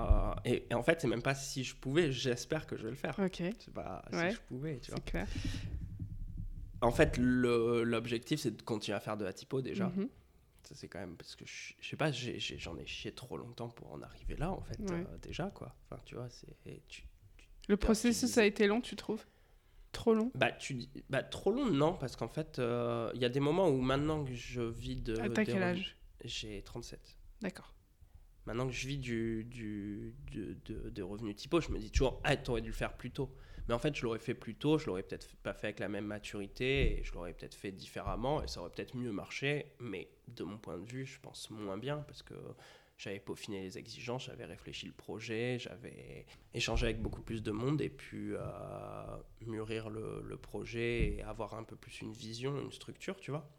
et, en fait, c'est même pas si je pouvais, j'espère que je vais le faire.
Ok.
C'est pas si je pouvais, tu vois. Clair. En fait, l'objectif, c'est de continuer à faire de la typo déjà. Mhm. Ça, c'est quand même parce que je, je sais pas, j'en ai, chié trop longtemps pour en arriver là, en fait, euh, déjà, quoi. Enfin, tu vois, c'est.
Le processus a été long, tu trouves? Trop long?
Bah, tu dis... bah, trop long, non, parce qu'en fait, il euh, y a des moments où maintenant que je vis de.
À quel âge?
J'ai 37.
D'accord.
Maintenant que je vis du, du, de, de, revenus typo, je me dis toujours, ah, t'aurais dû le faire plus tôt. Mais en fait, je l'aurais fait plus tôt, je l'aurais peut-être pas fait avec la même maturité, et je l'aurais peut-être fait différemment, et ça aurait peut-être mieux marché, mais de mon point de vue, je pense moins bien, parce que j'avais peaufiné les exigences, j'avais réfléchi le projet, j'avais échangé avec beaucoup plus de monde et pu euh, mûrir le, projet et avoir un peu plus une vision, une structure, tu vois.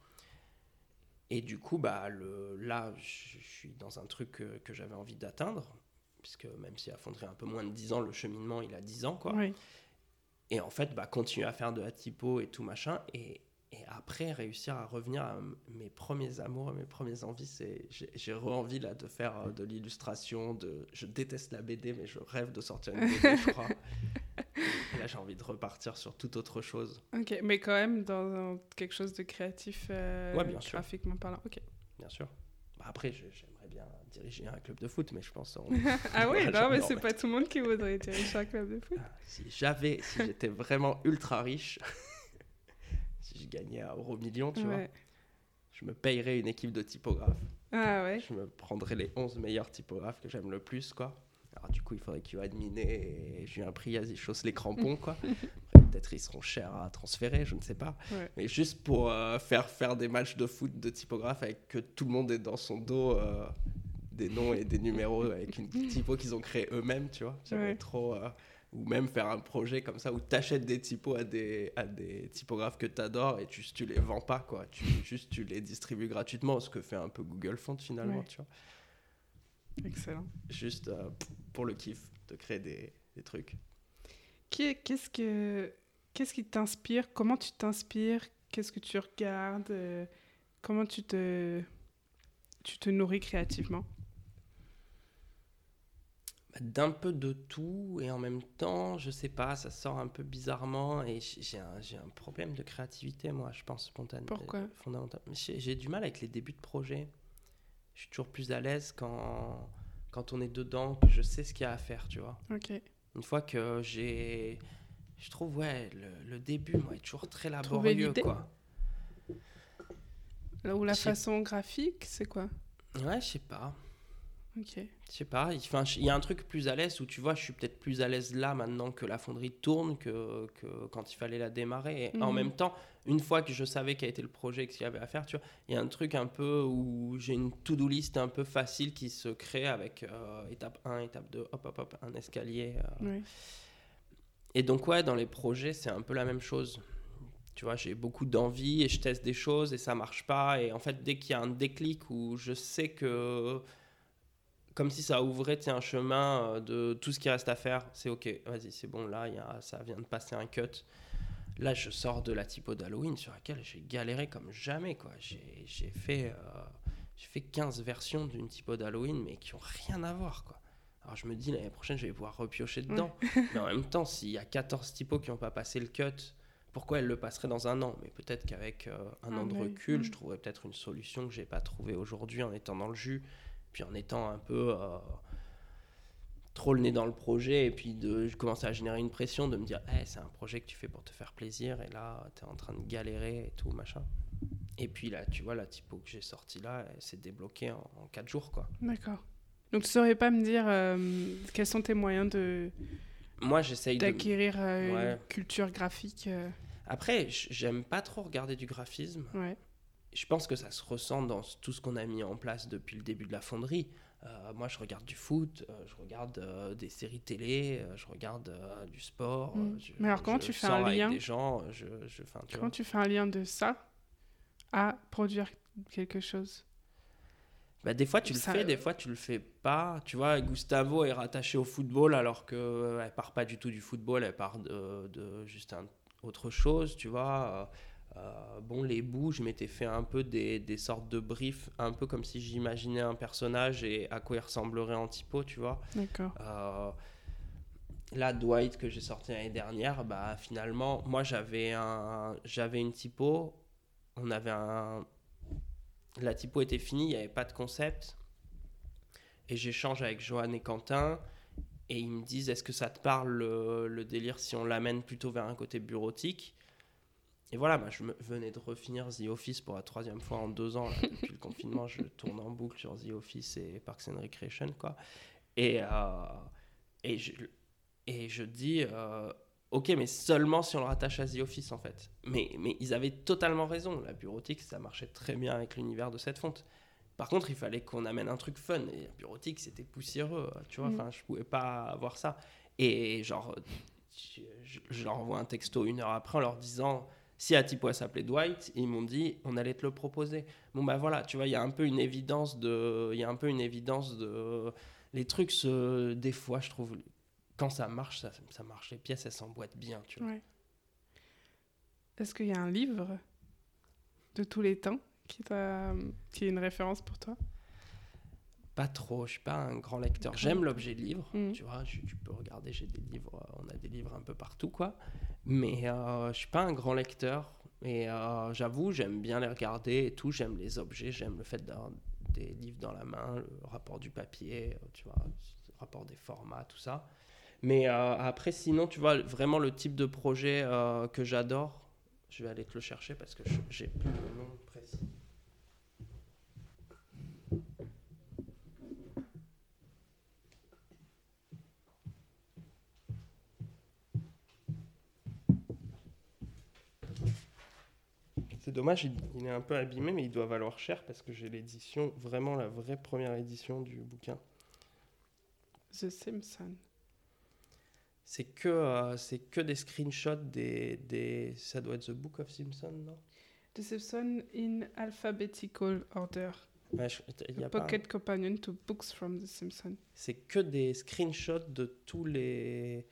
Et du coup, bah, le, là, je suis dans un truc que, j'avais envie d'atteindre, puisque même si à un peu moins de 10 ans, le cheminement, il a 10 ans, quoi. Et en fait, bah, continuer à faire de la typo et tout machin, et, et après, réussir à revenir à mes premiers amours, à mes premières envies, c'est j'ai re-envie là de faire euh, de l'illustration, de je déteste la BD, mais je rêve de sortir une BD, je crois. Et là, j'ai envie de repartir sur toute autre chose.
Ok, mais quand même dans quelque chose de créatif, euh,
ouais, bien
graphiquement parlant. Ok.
Bien sûr. Bah, après, j'aimerais bien diriger un club de foot, mais je pense.
ah oui, non, mais c'est pas tout le monde qui voudrait diriger un club de foot. Ah,
si j'avais, si j'étais vraiment ultra riche je gagnais à euro million, tu vois, je me payerais une équipe de typographes.
Ah ouais.
Je me prendrais les 11 meilleurs typographes que j'aime le plus, quoi. Alors du coup, il faudrait qu'ils adminé et j'ai un prix, ils chaussent les crampons, quoi. Peut-être ils seront chers à transférer, je ne sais pas. Mais juste pour euh, faire faire des matchs de foot de typographes avec que tout le monde est dans son dos euh, des noms et des numéros avec une typo qu'ils ont créé eux-mêmes, tu vois. J'aimerais trop... Euh, ou même faire un projet comme ça où tu achètes des typos à des, à des typographes que tu adores et tu, tu les vends pas, quoi. Tu, juste tu les distribues gratuitement, ce que fait un peu Google Font finalement, tu vois.
Excellent.
Juste euh, pour le kiff de créer des, des trucs.
Qu'est-ce que qu'est-ce qui t'inspire? Comment tu t'inspires? Qu'est-ce que tu regardes? Euh, Comment tu te tu te nourris créativement?
D'un peu de tout et en même temps, je sais pas, ça sort un peu bizarrement et j'ai un, un, problème de créativité, moi, je pense, spontanément.
Pourquoi?
Fondamentalement. J'ai du mal avec les débuts de projet. Je suis toujours plus à l'aise quand, quand on est dedans, que je sais ce qu'il y a à faire, tu vois.
Ok.
Une fois que j'ai. Je trouve, ouais, le, le, début, moi, est toujours très laborieux, quoi.
Là où la façon graphique, c'est quoi?
Ouais, je sais pas.
Ok.
Je sais pas, il y a un truc plus à l'aise où tu vois, je suis peut-être plus à l'aise là maintenant que la fonderie tourne que, que quand il fallait la démarrer. Et en mhm. même temps, une fois que je savais quel était le projet, qu'il y avait à faire, tu vois, il y a un truc un peu où j'ai une to-do list un peu facile qui se crée avec euh, étape 1, étape 2, hop, hop, hop, un escalier.
Euh.
Et donc, ouais, dans les projets, c'est un peu la même chose. Tu vois, j'ai beaucoup d'envie et je teste des choses et ça marche pas. Et en fait, dès qu'il y a un déclic où je sais que comme si ça ouvrait un chemin euh, de tout ce qui reste à faire. C'est ok, vas-y, c'est bon, là, y a, ça vient de passer un cut. Là, je sors de la typo d'Halloween sur laquelle j'ai galéré comme jamais. quoi. J'ai fait, euh, j'ai fait 15 versions d'une typo d'Halloween, mais qui ont rien à voir. quoi. Alors je me dis, l'année prochaine, je vais pouvoir repiocher dedans. mais en même temps, s'il y a 14 typos qui n'ont pas passé le cut, pourquoi elles le passeraient dans un an? Mais peut-être qu'avec euh, un an de recul, je trouverais peut-être une solution que j'ai pas trouvée aujourd'hui en étant dans le jus puis en étant un peu euh, trop le nez dans le projet, et puis de commencer à générer une pression, de me dire, hey, c'est un projet que tu fais pour te faire plaisir, et là, tu es en train de galérer et tout, machin. Et puis là, tu vois, la typo que j'ai sortie là, elle s'est débloquée en, en 4 jours, quoi.
D'accord. Donc tu saurais pas me dire euh, quels sont tes moyens de...
Moi, j'essaye
d'acquérir euh, une culture graphique.
Après, j'aime pas trop regarder du graphisme.
Ouais
je pense que ça se ressent dans tout ce qu'on a mis en place depuis le début de la fonderie. Euh, moi, je regarde du foot, euh, je regarde euh, des séries télé, je regarde du sport.
Mm. Mais alors, comment tu fais un lien
des gens, je, je,
Comment tu fais un lien de ça à produire quelque chose?
Bah, des fois tu le fais, des fois tu le fais pas. Tu vois, Gustavo est rattaché au football alors que elle part pas du tout du football, elle part de, de juste un, autre chose, tu vois. Euh, bon, les bouts, je m'étais fait un peu des, des, sortes de briefs, un peu comme si j'imaginais un personnage et à quoi il ressemblerait en typo, tu vois.
D'accord.
Euh, là, Dwight, que j'ai sorti l'année dernière, bah, finalement, moi, j'avais un, j'avais une typo, on avait un... La typo était finie, il n'y avait pas de concept. Et j'échange avec Johan et Quentin, et ils me disent, est-ce que ça te parle le, le délire si on l'amène plutôt vers un côté bureautique? Et voilà, bah, je venais de refinir The Office pour la troisième fois en deux ans. depuis le confinement, je tourne en boucle sur The Office et Parks and Recreation. Quoi. Et, euh, et, je, et je dis, euh, ok, mais seulement si on le rattache à The Office, en fait. Mais, mais ils avaient totalement raison. La bureautique, ça marchait très bien avec l'univers de cette fonte. Par contre, il fallait qu'on amène un truc fun. Et la bureautique, c'était poussiéreux. Tu vois, mm. enfin, je pouvais pas avoir ça. Et genre, je, je leur envoie un texto une heure après en leur disant si typo s'appelait Dwight, ils m'ont dit on allait te le proposer. Bon bah voilà, tu vois, il y a un peu une évidence de, il y a un peu une évidence de, les trucs se, des fois je trouve, quand ça marche, ça, ça marche, les pièces elles s'emboîtent bien, tu vois.
Est-ce qu'il y a un livre de tous les temps qui, qui est une référence pour toi?
Pas trop, je suis pas un grand lecteur. J'aime l'objet livre, mm. tu vois, tu peux regarder, j'ai des livres, on a des livres un peu partout, quoi. Mais euh, je suis pas un grand lecteur. Et euh, j'avoue, j'aime bien les regarder et tout, j'aime les objets, j'aime le fait d'avoir des livres dans la main, le rapport du papier, euh, tu vois, le rapport des formats, tout ça. Mais euh, après, sinon, tu vois, vraiment le type de projet que j'adore, je vais aller te le chercher parce que j'ai plus le nom précis. C'est dommage, il, est un peu abîmé, mais il doit valoir cher parce que j'ai l'édition, vraiment la vraie première édition du bouquin.
The Simpsons.
C'est que, euh, c'est que des screenshots des, des. Ça doit être The Book of Simpson, non?
The Simpsons in alphabetical order. a Pocket Companion to Books from The Simpsons.
C'est que des screenshots de tous les.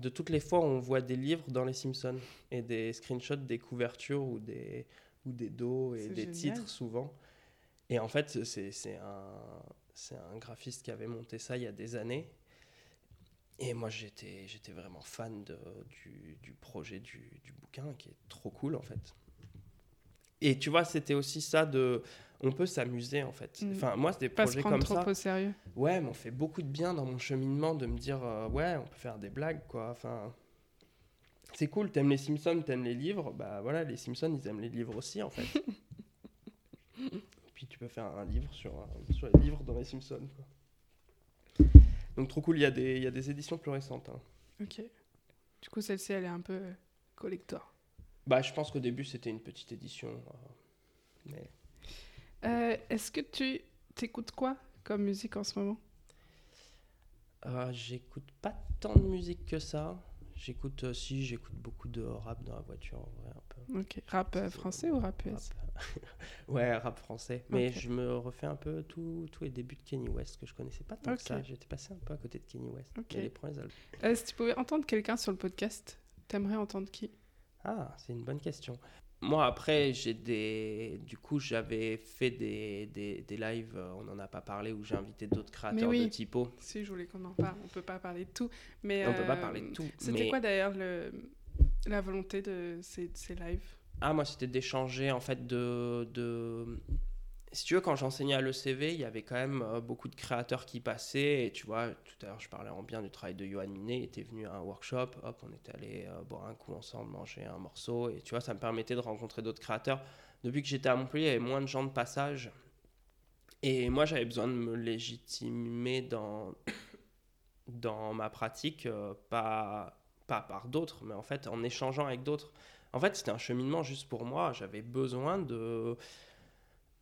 De toutes les fois où on voit des livres dans Les Simpsons et des screenshots des couvertures ou des, ou des dos et des titres souvent. Et en fait, c'est un, un graphiste qui avait monté ça il y a des années et moi, j'étais, j'étais vraiment fan de, du, du, projet du, du, bouquin, qui est trop cool, en fait. Et tu vois, c'était aussi ça de... On peut s'amuser, en fait. Mm. Enfin, moi, c'est des projets comme trop
ça. Au sérieux.
Ouais, mais on fait beaucoup de bien dans mon cheminement de me dire, euh, ouais, on peut faire des blagues, quoi. Enfin, c'est cool, t'aimes les Simpsons, t'aimes les livres. Bah voilà, les Simpsons, ils aiment les livres aussi, en fait. Puis tu peux faire un livre sur, sur les livres dans les Simpsons, quoi. Donc trop cool, il y, a des, il y a des éditions plus récentes. Hein.
Ok. Du coup, celle-ci, elle est un peu collector.
Bah, je pense qu'au début, c'était une petite édition. Euh, mais...
Euh, est-ce que tu écoutes quoi comme musique en ce moment?
Euh, J'écoute pas tant de musique que ça. J'écoute aussi, j'écoute beaucoup de rap dans la voiture, en un peu.
Ok. Rap euh, français ou rap US
Ouais, rap français. Mais je me refais un peu tous les débuts de Kenny West que je connaissais pas tant que ça. J'étais passé un peu à côté de Kenny West.
Ok. Les premiers albums. Euh, si tu pouvais entendre quelqu'un sur le podcast, t'aimerais entendre qui?
Ah, c'est une bonne question moi, après, j'ai des. Du coup, j'avais fait des, des, des, lives, euh, on n'en a pas parlé, où j'ai invité d'autres créateurs de typo.
Si, je voulais qu'on en parle. On peut pas parler de tout. Mais,
on peut pas parler de tout.
C'était quoi d'ailleurs le... la volonté de ces, ces lives?
Ah, moi, c'était d'échanger, en fait, de, de si tu veux, quand j'enseignais à l'ECV, il y avait quand même euh, beaucoup de créateurs qui passaient. Et tu vois, tout à l'heure, je parlais en bien du travail de Johan Minet. Il était venu à un workshop. Hop, on était allé euh, boire un coup ensemble, manger un morceau. Et tu vois, ça me permettait de rencontrer d'autres créateurs. Depuis que j'étais à Montpellier, il y avait moins de gens de passage. Et moi, j'avais besoin de me légitimer dans, dans ma pratique, euh, pas, pas par d'autres, mais en fait en échangeant avec d'autres. En fait, c'était un cheminement juste pour moi. J'avais besoin de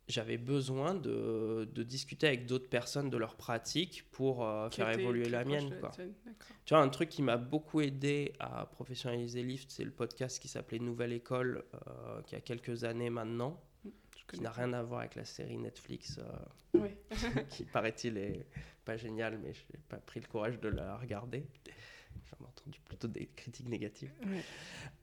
j'avais besoin de, de, discuter avec d'autres personnes de leurs pratiques pour euh, faire évoluer la mienne. Quoi. Tu vois, un truc qui m'a beaucoup aidé à professionnaliser Lyft, c'est le podcast qui s'appelait Nouvelle École, euh, qui a quelques années maintenant, mm, qui n'a rien à voir avec la série Netflix, euh, qui paraît-il est pas géniale, mais je n'ai pas pris le courage de la regarder. J'en ai entendu plutôt des critiques négatives.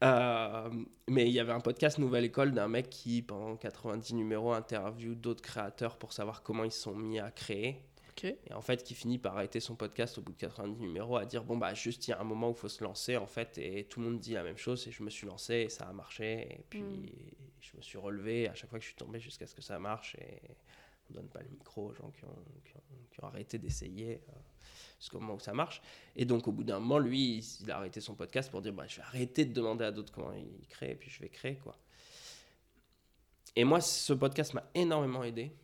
Euh, mais il y avait un podcast Nouvelle École d'un mec qui, pendant 90 numéros, interviewe d'autres créateurs pour savoir comment ils sont mis à créer. Et en fait, qui finit par arrêter son podcast au bout de 90 numéros à dire bon, bah, juste il y a un moment où il faut se lancer, en fait, et tout le monde dit la même chose. Et je me suis lancé et ça a marché. Et puis, mm. je me suis relevé à chaque fois que je suis tombé jusqu'à ce que ça marche. Et on donne pas le micro aux gens qui ont, arrêté d'essayer. Euh jusqu'au moment où ça marche. Et donc, au bout d'un moment, lui, il, a arrêté son podcast pour dire bah, je vais arrêter de demander à d'autres comment ils créent, et puis je vais créer. quoi. Et moi, ce podcast m'a énormément aidé.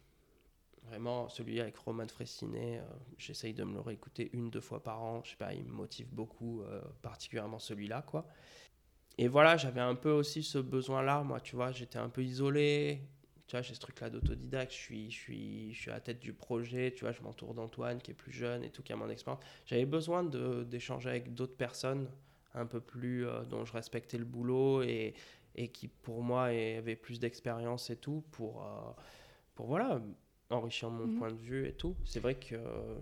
Vraiment, celui avec Roman Fressinet, euh, j'essaye de me le réécouter une, deux fois par an. Je sais pas, il me motive beaucoup, euh, particulièrement celui-là, quoi. Et voilà, j'avais un peu aussi ce besoin-là, moi, tu vois, j'étais un peu isolé, tu vois, j'ai ce truc-là d'autodidacte, je suis, je, suis, je suis à la tête du projet, tu vois, je m'entoure d'Antoine qui est plus jeune et tout, qui a mon expérience. J'avais besoin d'échanger avec d'autres personnes un peu plus, euh, dont je respectais le boulot et, et qui, pour moi, avaient plus d'expérience et tout, pour, euh, pour voilà, enrichir mon mhm. point de vue et tout. C'est vrai que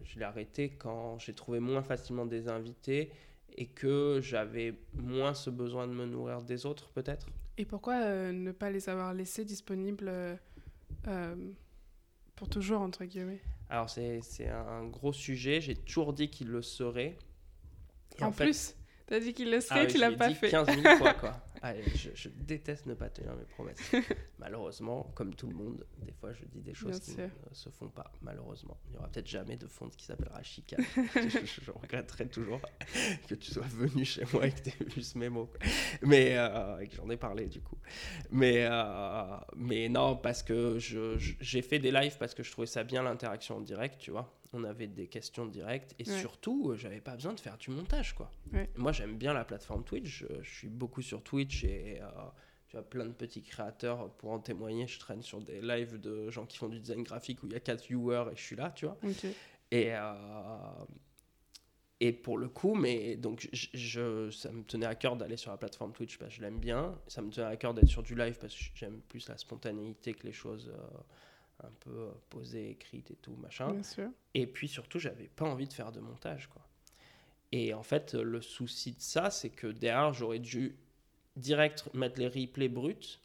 je l'ai arrêté quand j'ai trouvé moins facilement des invités et que j'avais moins ce besoin de me nourrir des autres, peut-être.
Et pourquoi ne pas les avoir laissés disponibles pour toujours, entre guillemets?
Alors, c'est un gros sujet. J'ai toujours dit qu'il le serait.
en, plus, tu as dit qu'il le serait, ah, tu l'as pas dit fait.
15 000 fois, quoi. Allez, je, déteste ne pas tenir mes promesses. malheureusement, comme tout le monde, des fois je dis des choses qui ne se font pas. Malheureusement, il n'y aura peut-être jamais de fonte qui s'appellera Chica. je, regretterai toujours que tu sois venu chez moi et que tu aies vu ce mémo. Mais euh, que j'en ai parlé du coup. Mais, euh, mais non, parce que j'ai fait des lives parce que je trouvais ça bien l'interaction en direct, tu vois on avait des questions directes et surtout, euh, j'avais pas besoin de faire du montage quoi. Moi, j'aime bien la plateforme Twitch. Je, suis beaucoup sur Twitch et euh, tu as plein de petits créateurs pour en témoigner. Je traîne sur des lives de gens qui font du design graphique où il y a 4 viewers et je suis là, tu vois. Et, euh, et pour le coup, mais donc je, ça me tenait à cœur d'aller sur la plateforme Twitch parce que je l'aime bien. Ça me tenait à cœur d'être sur du live parce que j'aime plus la spontanéité que les choses un peu euh, posée, écrite et tout, machin. Et puis surtout, j'avais pas envie de faire de montage, quoi. Et en fait, le souci de ça, c'est que derrière, j'aurais dû direct mettre les replays bruts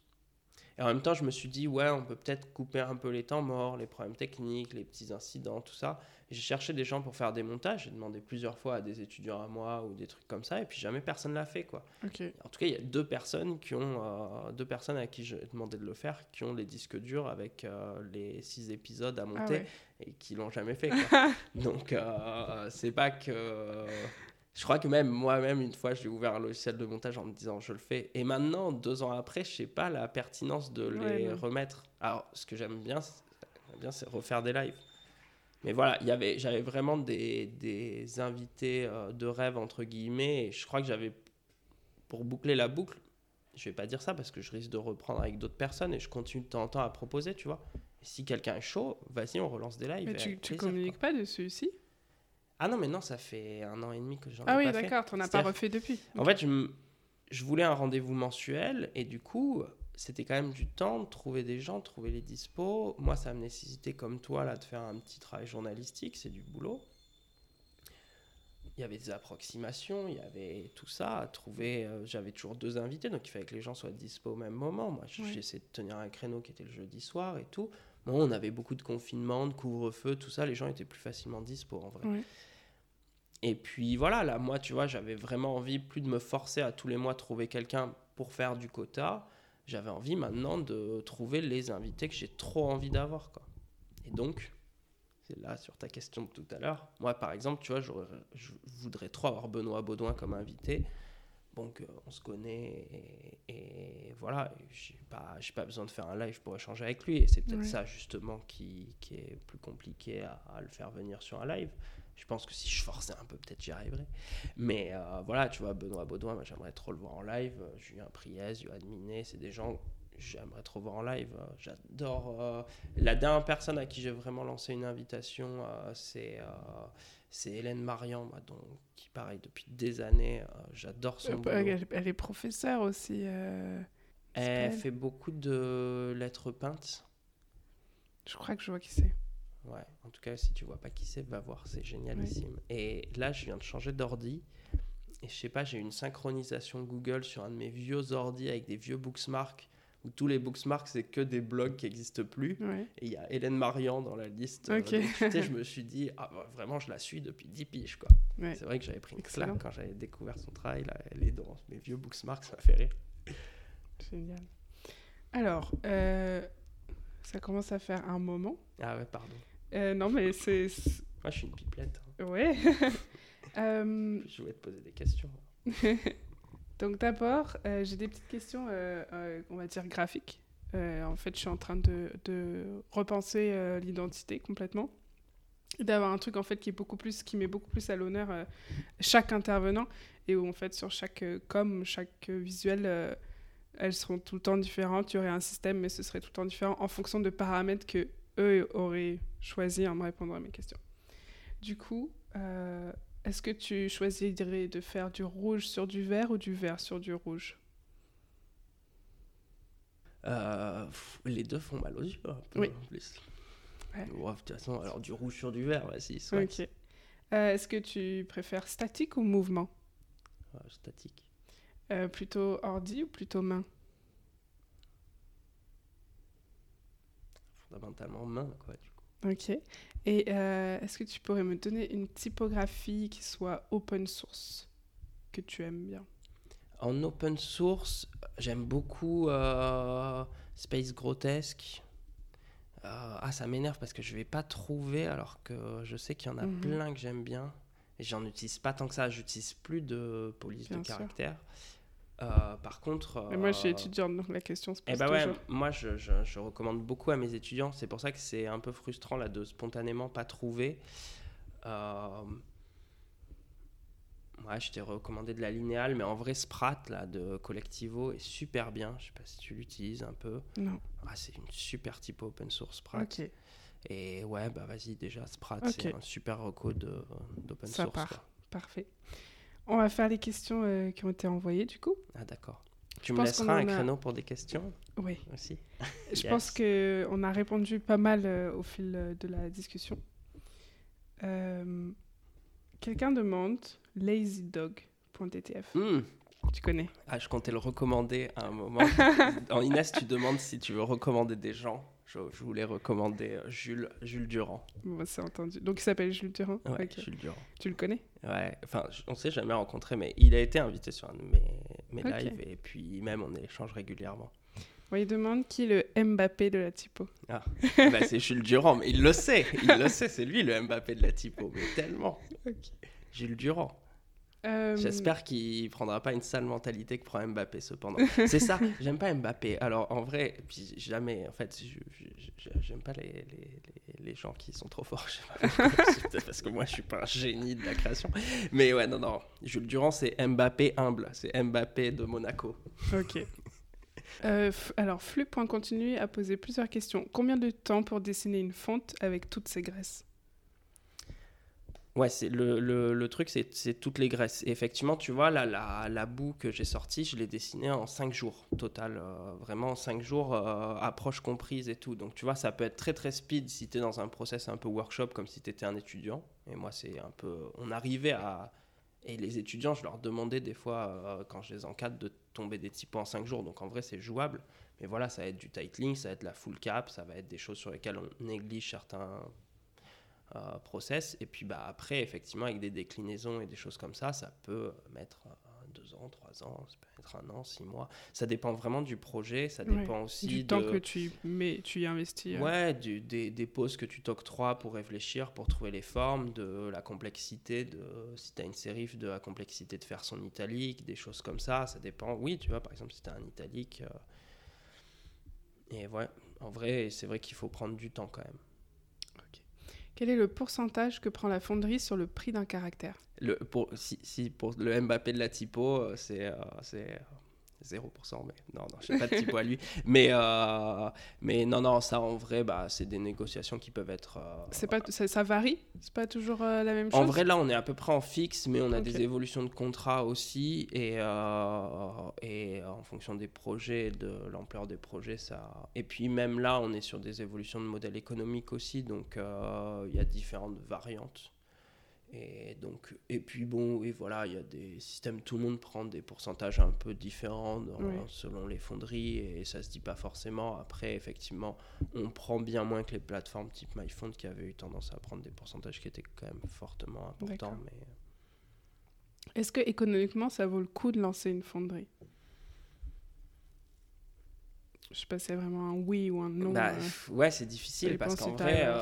et en même temps, je me suis dit, ouais, on peut peut-être couper un peu les temps morts, les problèmes techniques, les petits incidents, tout ça. J'ai cherché des gens pour faire des montages. J'ai demandé plusieurs fois à des étudiants à moi ou des trucs comme ça, et puis jamais personne l'a fait, quoi. En tout cas, il y a deux personnes qui ont, euh, deux personnes à qui j'ai demandé de le faire, qui ont les disques durs avec euh, les six épisodes à ah monter et qui l'ont jamais fait. Quoi. Donc, euh, c'est pas que je crois que même moi-même, une fois, j'ai ouvert un logiciel de montage en me disant je le fais. Et maintenant, deux ans après, je sais pas la pertinence de les remettre. Alors, ce que j'aime bien, c'est refaire des lives. Mais voilà, y avait, j'avais vraiment des, des invités euh, de rêve, entre guillemets. Et je crois que j'avais, pour boucler la boucle, je vais pas dire ça parce que je risque de reprendre avec d'autres personnes et je continue de temps en temps à proposer, tu vois. Et si quelqu'un est chaud, vas-y, on relance des lives.
Mais tu, tu communiques pas dessus aussi
ah non, mais non, ça fait un an et demi que j'en
ah
ai
pas fait. Ah oui, d'accord, tu n'en as pas refait depuis.
En fait, je, je voulais un rendez-vous mensuel et du coup, c'était quand même du temps de trouver des gens, de trouver les dispos. Moi, ça me nécessitait, comme toi, là, de faire un petit travail journalistique, c'est du boulot. Il y avait des approximations, il y avait tout ça à trouver. Euh, j'avais toujours deux invités, donc il fallait que les gens soient dispo au même moment. Moi, j'essayais de tenir un créneau qui était le jeudi soir et tout. Bon, on avait beaucoup de confinement, de couvre-feu, tout ça. Les gens étaient plus facilement dispo en vrai. Et puis voilà, là, moi, tu vois, j'avais vraiment envie plus de me forcer à tous les mois trouver quelqu'un pour faire du quota. J'avais envie maintenant de trouver les invités que j'ai trop envie d'avoir, quoi. Et donc, c'est là sur ta question de tout à l'heure. Moi, par exemple, tu vois, je voudrais trop avoir Benoît Baudouin comme invité. Donc, on se connaît et, voilà, j'ai pas, pas besoin de faire un live pour échanger avec lui. Et c'est peut-être ça, justement, qui, qui, est plus compliqué à, à, le faire venir sur un live. Je pense que si je forçais un peu, peut-être j'y arriverais. Mais euh, voilà, tu vois, Benoît Baudouin, j'aimerais trop le voir en live. Julien Priez, Johan Minet, c'est des gens que j'aimerais trop voir en live. J'adore. Euh, la dernière personne à qui j'ai vraiment lancé une invitation, euh, c'est c'est Hélène Marian, donc, qui, pareil, depuis des années, j'adore son boulot.
Elle, est professeure aussi.
elle fait beaucoup de lettres peintes.
Je crois que je vois qui c'est.
Ouais, en tout cas, si tu vois pas qui c'est, va voir, c'est génialissime. Et là, je viens de changer d'ordi. Et je sais pas, j'ai une synchronisation Google sur un de mes vieux ordi avec des vieux booksmarks où tous les booksmarks, c'est que des blogs qui n'existent plus. Et il y a Hélène Marian dans la liste. Euh, tu sais, je me suis dit, ah, bah, vraiment, je la suis depuis 10 piges. quoi. C'est vrai que j'avais pris une claque quand j'avais découvert son travail. Là, elle est dans mes vieux booksmarks, ça m'a fait rire.
Génial. Alors, euh, ça commence à faire un moment.
Ah ouais, pardon.
Euh, non, mais c'est.
Moi, je suis une pipelette.
Hein. Ouais.
euh... Je voulais te poser des questions.
Donc, d'abord, euh, j'ai des petites questions, euh, on va dire graphiques. en fait, je suis en train de, repenser l'identité complètement. D'avoir un truc en fait qui est beaucoup plus, qui met beaucoup plus à l'honneur chaque intervenant et où en fait sur chaque com, chaque visuel, elles seront tout le temps différentes. Il y aurait un système, mais ce serait tout le temps différent en fonction de paramètres que eux auraient choisi en me répondant à mes questions. Du coup, euh, est-ce que tu choisirais de faire du rouge sur du vert ou du vert sur du rouge?
Euh, les deux font mal aux yeux, oui. en plus. Ouais. De toute façon, alors du rouge sur du vert, vas-y.
Ok. Euh, est-ce que tu préfères statique ou mouvement?
Ah, statique.
Euh, plutôt ordi ou plutôt main?
Fondamentalement main, quoi.
Ok. Et est-ce que tu pourrais me donner une typographie qui soit open source que tu aimes bien?
En open source, j'aime beaucoup Space Grotesque. ah, ça m'énerve parce que je vais pas trouver alors que je sais qu'il y en a mhm. plein que j'aime bien. Et j'en utilise pas tant que ça. J'utilise plus de police de caractère. Euh, par contre.
moi, je suis euh, étudiante, donc la question se pose.
Eh ben ouais, moi, je, je, recommande beaucoup à mes étudiants. C'est pour ça que c'est un peu frustrant là, de spontanément pas trouver. Euh... Ouais, je t'ai recommandé de la linéale, mais en vrai, Sprat là, de Collectivo est super bien. Je sais pas si tu l'utilises un peu.
Non.
Ah, c'est une super type open source Sprat. Ok. Et ouais, bah vas-y, déjà, Sprat, c'est un super reco d'open source. Part.
Parfait. On va faire les questions euh, qui ont été envoyées, du coup.
Ah, d'accord. Tu me laisseras un créneau pour des questions
Oui.
Aussi?
Je pense qu'on a répondu pas mal euh, au fil euh, de la discussion. Quelqu'un demande lazydog.ttf. Hmm. Tu connais?
Ah, je comptais le recommander à un moment. en Inès, tu demandes si tu veux recommander des gens je, voulais recommander euh, Jules, Jules Durand.
Bon, c'est entendu. Donc il s'appelle Jules Durand
Ouais, Jules Durand.
Tu le connais?
Ouais, enfin, on s'est jamais rencontré, mais il a été invité sur un de mes, mes lives et puis même on échange régulièrement.
Bon, il demande qui est le Mbappé de la typo.
Ah, bah, c'est Jules Durand, mais il le sait, il le sait, c'est lui le Mbappé de la typo, mais tellement. Jules Durand. Euh, J'espère qu'il prendra pas une sale mentalité que prend Mbappé cependant. c'est ça, j'aime pas Mbappé. Alors en vrai, puis jamais, en fait, j'aime pas les, les, les, gens qui sont trop forts. Peut-être parce que moi je suis pas un génie de la création. Mais ouais, non, non. Jules Durand, c'est Mbappé humble. C'est Mbappé de Monaco.
Ok. Euh, alors, Flux.continu a posé plusieurs questions. Combien de temps pour dessiner une fonte avec toutes ces graisses?
Ouais, c'est le, le, le, truc, c'est toutes les graisses. Effectivement, tu vois, là, la, la boue que j'ai sortie, je l'ai dessinée en 5 jours total. Euh, vraiment 5 jours, euh, approche comprise et tout. Donc, tu vois, ça peut être très très speed si tu es dans un process un peu workshop, comme si tu étais un étudiant. Et moi, c'est un peu. On arrivait à. Et les étudiants, je leur demandais des fois, euh, quand je les encadre, de tomber des typos en 5 jours. Donc, en vrai, c'est jouable. Mais voilà, ça va être du tightening, ça va être la full cap, ça va être des choses sur lesquelles on néglige certains process. Et puis bah, après, effectivement, avec des déclinaisons et des choses comme ça, ça peut mettre euh, deux ans, trois ans, ça peut être un an, six mois. Ça dépend vraiment du projet, ça dépend aussi
du temps que tu mets, tu y investis.
Hein. Ouais, du, des, des pauses que tu t'octroies pour réfléchir, pour trouver les formes, de la complexité, de si tu as une série, de la complexité de faire son italique, des choses comme ça, ça dépend. Oui, tu vois, par exemple, si tu as un italique. Euh, et ouais, en vrai, c'est vrai qu'il faut prendre du temps quand même.
Quel est le pourcentage que prend la fonderie sur le prix d'un caractère?
Le, pour, si, si, pour le Mbappé de la typo, euh, c'est euh, 0%, mais non, non, je sais pas de typo à lui. Mais, euh, mais non, non, ça en vrai, bah, c'est des négociations qui peuvent être. Euh,
c'est pas, ça, ça varie? C'est pas toujours euh, la même chose?
En vrai, là, on est à peu près en fixe, mais on a des évolutions de contrat aussi. Et, et en fonction des projets, de l'ampleur des projets, ça. Et puis, même là, on est sur des évolutions de modèles économiques aussi. Donc, il y a différentes variantes. Et, donc, et puis bon, et voilà, il y a des systèmes, tout le monde prend des pourcentages un peu différents selon les fonderies et ça se dit pas forcément. Après, effectivement, on prend bien moins que les plateformes type MyFond qui avaient eu tendance à prendre des pourcentages qui étaient quand même fortement importants. Mais...
Est-ce que économiquement, ça vaut le coup de lancer une fonderie? Je sais pas si c'est vraiment un oui ou un non.
Bah, euh. ouais, c'est difficile parce qu'en vrai, euh,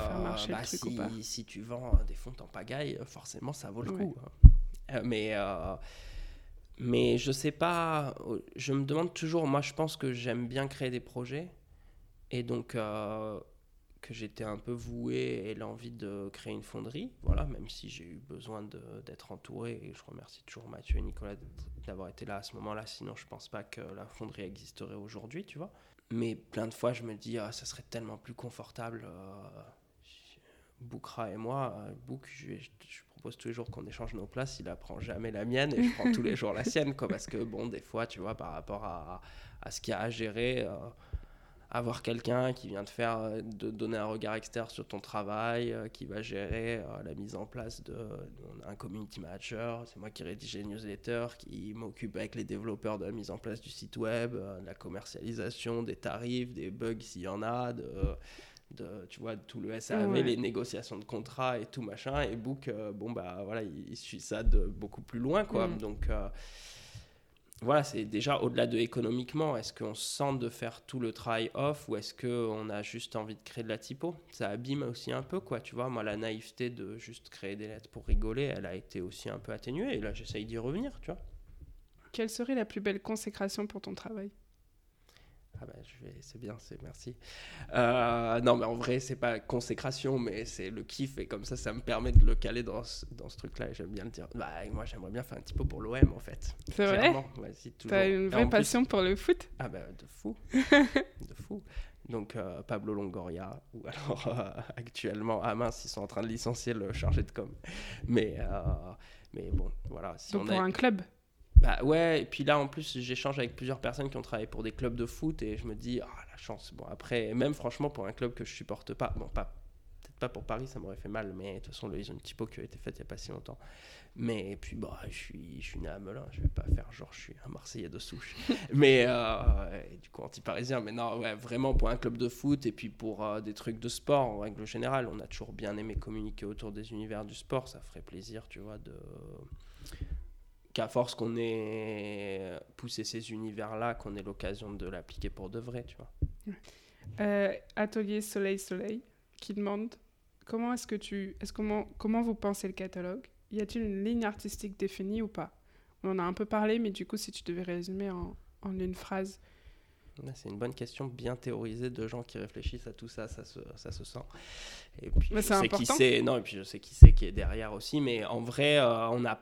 bah, si, si, tu vends des fonds en pagaille, forcément ça vaut le coup. Hein. Euh, mais, mais je sais pas, je me demande toujours, moi je pense que j'aime bien créer des projets et donc que j'étais un peu voué et l'envie de créer une fonderie, voilà, même si j'ai eu besoin d'être entouré et je remercie toujours Mathieu et Nicolas d'avoir été là à ce moment-là, sinon je pense pas que la fonderie existerait aujourd'hui, tu vois. Mais plein de fois, je me dis, ah, ça serait tellement plus confortable. Euh, Boukra et moi, euh, Bouk, je, propose tous les jours qu'on échange nos places. Il apprend jamais la mienne et je prends tous les jours la sienne. Quoi, parce que, bon, des fois, tu vois, par rapport à, ce qu'il y a à gérer. Euh, avoir quelqu'un qui vient te faire euh, de donner un regard externe sur ton travail, euh, qui va gérer euh, la mise en place de un community manager, c'est moi qui rédige les newsletters, qui m'occupe avec les développeurs de la mise en place du site web, de la commercialisation, des tarifs, des bugs s'il y en a, de, de, tu vois, tout le SAV, les négociations de contrat et tout machin. Et Book, bon, bah voilà, il, suit ça de beaucoup plus loin, quoi. Mm. Donc voilà, c'est déjà au-delà de économiquement. Est-ce qu'on se sent de faire tout le travail off ou est-ce qu'on a juste envie de créer de la typo? Ça abîme aussi un peu, quoi. Tu vois, moi, la naïveté de juste créer des lettres pour rigoler, elle a été aussi un peu atténuée. Et là, j'essaye d'y revenir, tu vois.
Quelle serait la plus belle consécration pour ton travail?
Ah bah, je vais, c'est bien, c'est merci. Euh, non, mais en vrai, c'est pas consécration, mais c'est le kiff et comme ça, ça me permet de le caler dans ce, dans ce truc-là. Et j'aime bien le dire. Bah, moi, j'aimerais bien faire un petit peu pour l'OM en fait.
C'est vrai. T'as une vraie passion pour le foot
Ah bah de fou, de fou. Donc euh, Pablo Longoria ou alors euh, actuellement, ah mince, ils sont en train de licencier le chargé de com. Mais mais bon, voilà.
Si Donc pour un club.
Bah ouais, et puis là en plus j'échange avec plusieurs personnes qui ont travaillé pour des clubs de foot et je me dis, ah la chance. Bon après, même franchement pour un club que je supporte pas, bon pas peut-être pas pour Paris, ça m'aurait fait mal, mais de toute façon ils ont une typo qui a été faite il y a pas si longtemps. Mais et puis bah je suis, je suis né à Melun, je vais pas faire genre je suis un Marseillais de souche. mais euh, du coup anti-parisien, mais non ouais vraiment pour un club de foot et puis pour euh, des trucs de sport en règle générale, on a toujours bien aimé communiquer autour des univers du sport, ça ferait plaisir tu vois de qu'à force qu'on ait poussé ces univers-là, qu'on ait l'occasion de l'appliquer pour de vrai, tu vois.
Euh, atelier Soleil Soleil qui demande comment est-ce que tu, est-ce comment comment vous pensez le catalogue? Y a-t-il une ligne artistique définie ou pas? On en a un peu parlé, mais du coup, si tu devais résumer en, en une phrase.
C'est une bonne question bien théorisée de gens qui réfléchissent à tout ça, ça se, ça se sent. Et puis je sais qui c'est, non, et puis je sais qui c'est qui est derrière aussi, mais en vrai, euh, on a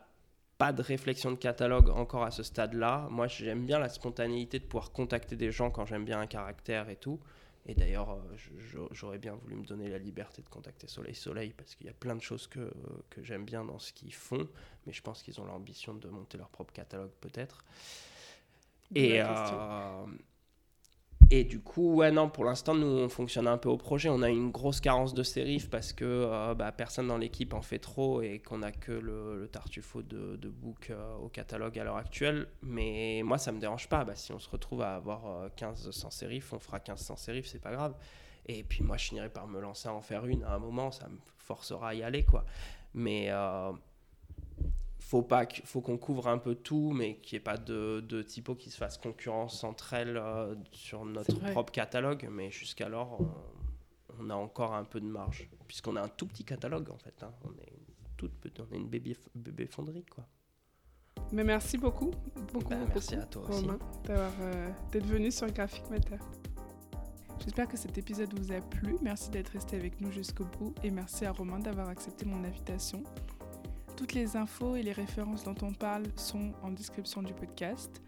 pas de réflexion de catalogue encore à ce stade-là. Moi, j'aime bien la spontanéité de pouvoir contacter des gens quand j'aime bien un caractère et tout. Et d'ailleurs, euh, j'aurais bien voulu me donner la liberté de contacter Soleil Soleil parce qu'il y a plein de choses que, que j'aime bien dans ce qu'ils font, mais je pense qu'ils ont l'ambition de monter leur propre catalogue peut-être. Et, et du coup, ouais, non, pour l'instant, nous, on fonctionne un peu au projet. On a une grosse carence de sérif parce que euh, bah, personne dans l'équipe en fait trop et qu'on a que le, le de, de book euh, au catalogue à l'heure actuelle. Mais moi, ça me dérange pas. Bah, si on se retrouve à avoir 15 euh, sans sérif, on fera 15 sans sérif, c'est pas grave. Et puis moi, je finirai par me lancer à en faire une à un moment. Ça me forcera à y aller, quoi. Mais faut pas faut qu'on couvre un peu tout mais qu'il n'y ait pas de, de typos qui se fassent concurrence entre elles euh, sur notre propre catalogue. Mais jusqu'alors on, a encore un peu de marge. Puisqu'on a un tout petit catalogue en fait hein. on est toute on est une bébé, bébé fonderie quoi.
Mais merci beaucoup. Beaucoup,
bah, merci à toi aussi.
euh, d'être venu sur Graphic Matter. J'espère que cet épisode vous a plu. Merci d'être resté avec nous jusqu'au bout. Et merci à Romain d'avoir accepté mon invitation. Toutes les infos et les références dont on parle sont en description du podcast.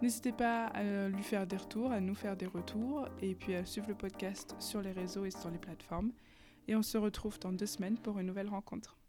N'hésitez pas à lui faire des retours, à nous faire des retours et puis à suivre le podcast sur les réseaux et sur les plateformes. Et on se retrouve dans deux semaines pour une nouvelle rencontre.